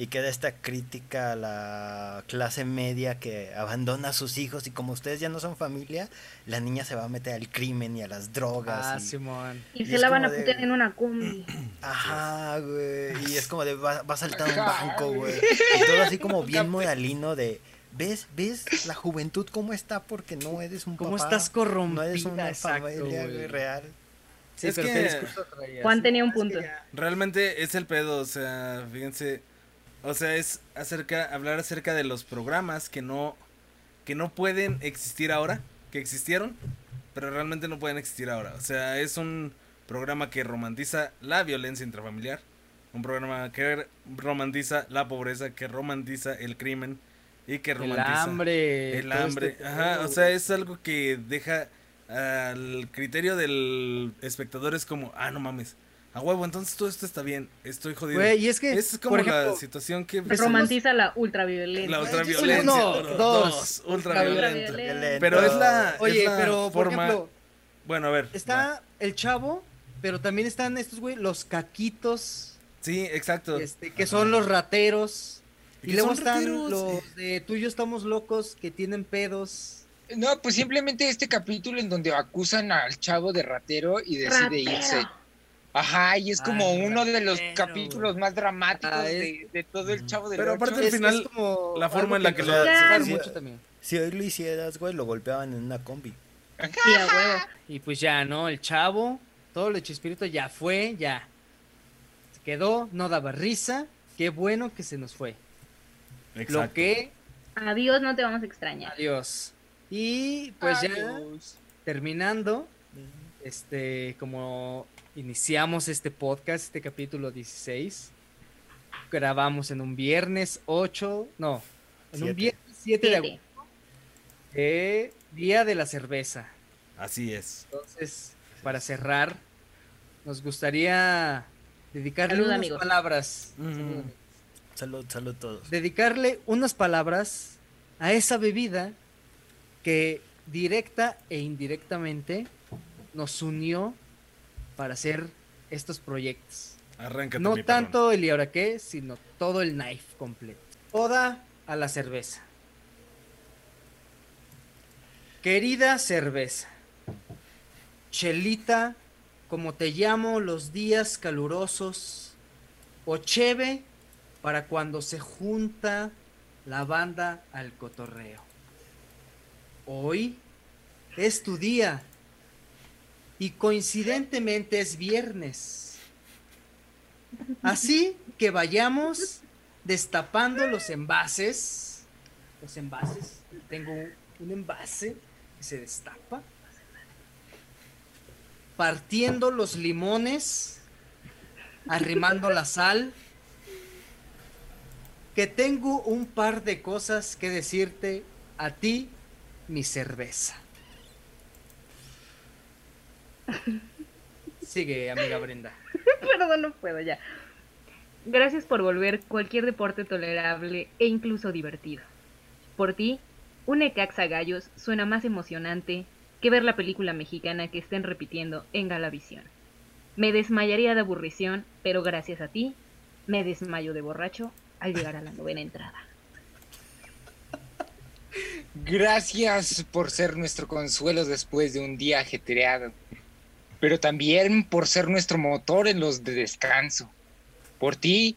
Y queda esta crítica a la clase media que abandona a sus hijos y como ustedes ya no son familia, la niña se va a meter al crimen y a las drogas. ah, y- Simón. Y, Y se la van a de- putear en una combi. [CLEARS THROAT] Ajá, güey. Y es como de va, va a saltar un banco, güey. Y todo así como bien [LAUGHS] moralino de ¿ves? ¿Ves la juventud cómo está porque no eres un ¿Cómo papá? estás corrompida? No eres una Exacto, familia güey. real. Sí, Es pero que- ¿qué discurso traías? Juan tenía un Es que punto. ya- Realmente es el pedo, o sea, fíjense, o sea, es acerca, hablar acerca de los programas que no, que no pueden existir ahora, que existieron, pero realmente no pueden existir ahora. O sea, es un programa que romantiza la violencia intrafamiliar, un programa que romantiza la pobreza, que romantiza el crimen y que El romantiza hambre. el hambre. este Ajá, o sea, es algo que deja al criterio del espectador es como, ah, no mames. A huevo, entonces todo esto está bien, estoy jodido. Güey, y es que, Es como por la situación que Romantiza la ultraviolencia. la Uno, ultraviolencia. dos, dos. Pero es la, es Oye, la pero por forma. ejemplo, bueno, a ver. va. está el chavo, pero también están estos, güey, los caquitos, Sí, exacto. este, que son los rateros. ¿Y luego están rateros? los de tú y yo estamos locos que tienen pedos. No, pues simplemente este capítulo en donde acusan al chavo de ratero y decide Ratero. irse. Ajá, y es como uno de los capítulos más dramáticos de, de todo el chavo del Pero Ocho. aparte al Es- final, es como la forma en la que lo- sacar Sí. mucho también. Si hoy lo hicieras, güey, lo golpeaban en una combi. Sí, a huevo. Y pues ya, ¿no? El chavo, todo el chispirito ya fue, ya. Se quedó, no daba risa. Qué bueno que se nos fue. Lo Exacto. que, Adiós, no te vamos a extrañar. adiós. Y pues ya terminando, este, como iniciamos este podcast, este capítulo 16, grabamos en un viernes 8, no, en un viernes 7 de agosto, eh, día de la cerveza. Así es. Entonces, para cerrar, nos gustaría dedicarle Salud, unas amigos. palabras. Mm. Salud. Salud, salud todos. Dedicarle unas palabras a esa bebida que directa e indirectamente nos unió para hacer estos proyectos. Arráncate, No tanto el y ahora qué, sino todo el knife completo. Oda a la cerveza. Querida cerveza. Chelita, como te llamo los días calurosos. O cheve para cuando se junta la banda al cotorreo. Hoy es tu día. Y coincidentemente es viernes. Así que vayamos destapando los envases. Los envases. Tengo un, envase que se destapa. Partiendo los limones. Arrimando la sal. Que tengo un par de cosas que decirte a ti, mi cerveza. Sigue, amiga Brenda. [LAUGHS] Perdón, no puedo ya. Gracias por volver cualquier deporte tolerable e incluso divertido. Por ti, un Necaxa Gallos suena más emocionante que ver la película mexicana que estén repitiendo en Galavisión. Me desmayaría de aburrición, pero gracias a ti, me desmayo de borracho al llegar a la novena entrada. Gracias por ser nuestro consuelo después de un día ajetreado, pero también por ser nuestro motor en los de descanso. Por ti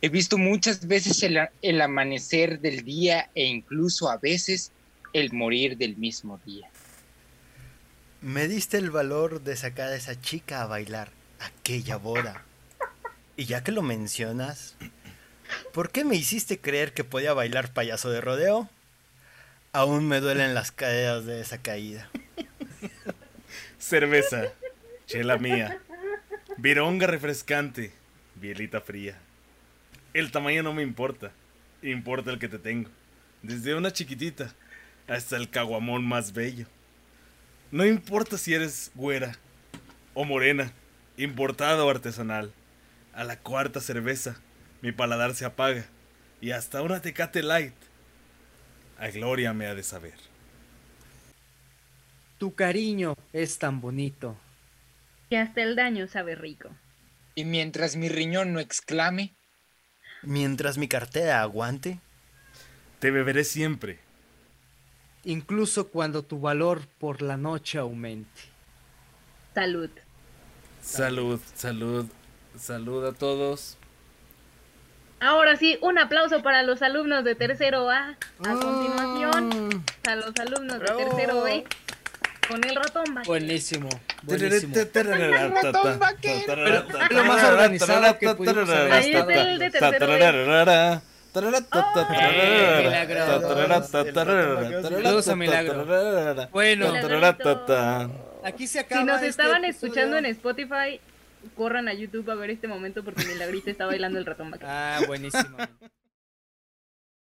he visto muchas veces el, amanecer del día e incluso a veces el morir del mismo día. Me diste el valor de sacar a esa chica a bailar aquella boda. Y ya que lo mencionas, ¿por qué me hiciste creer que podía bailar payaso de rodeo? Aún me duelen las caderas de esa caída. Cerveza, chela mía. Vironga refrescante, bielita fría. El tamaño no me importa, importa el que te tengo. Desde una chiquitita hasta el caguamón más bello. No importa si eres güera o morena, importada o artesanal. A la cuarta cerveza, mi paladar se apaga. Y hasta una tecate light. A gloria me ha de saber. Tu cariño es tan bonito. Que hasta el daño sabe rico. Y mientras mi riñón no exclame, Mientras mi cartera aguante, Te beberé siempre. Incluso cuando tu valor por la noche aumente. Salud. Salud, salud, salud a todos. Ahora sí, un aplauso para los alumnos de tercero A. A continuación, a los alumnos de tercero B. Con el ratón vaquero. Buenísimo, buenísimo. ratón vaquero. lo más organizado que pudimos haber Ahí estado. el de tercero Saludos a Milagro. Bueno, aquí se acaba. Si nos este estaban escuchando en Spotify, corran a YouTube a ver este momento porque Milagrita está bailando el ratón vaquero. Ah, buenísimo.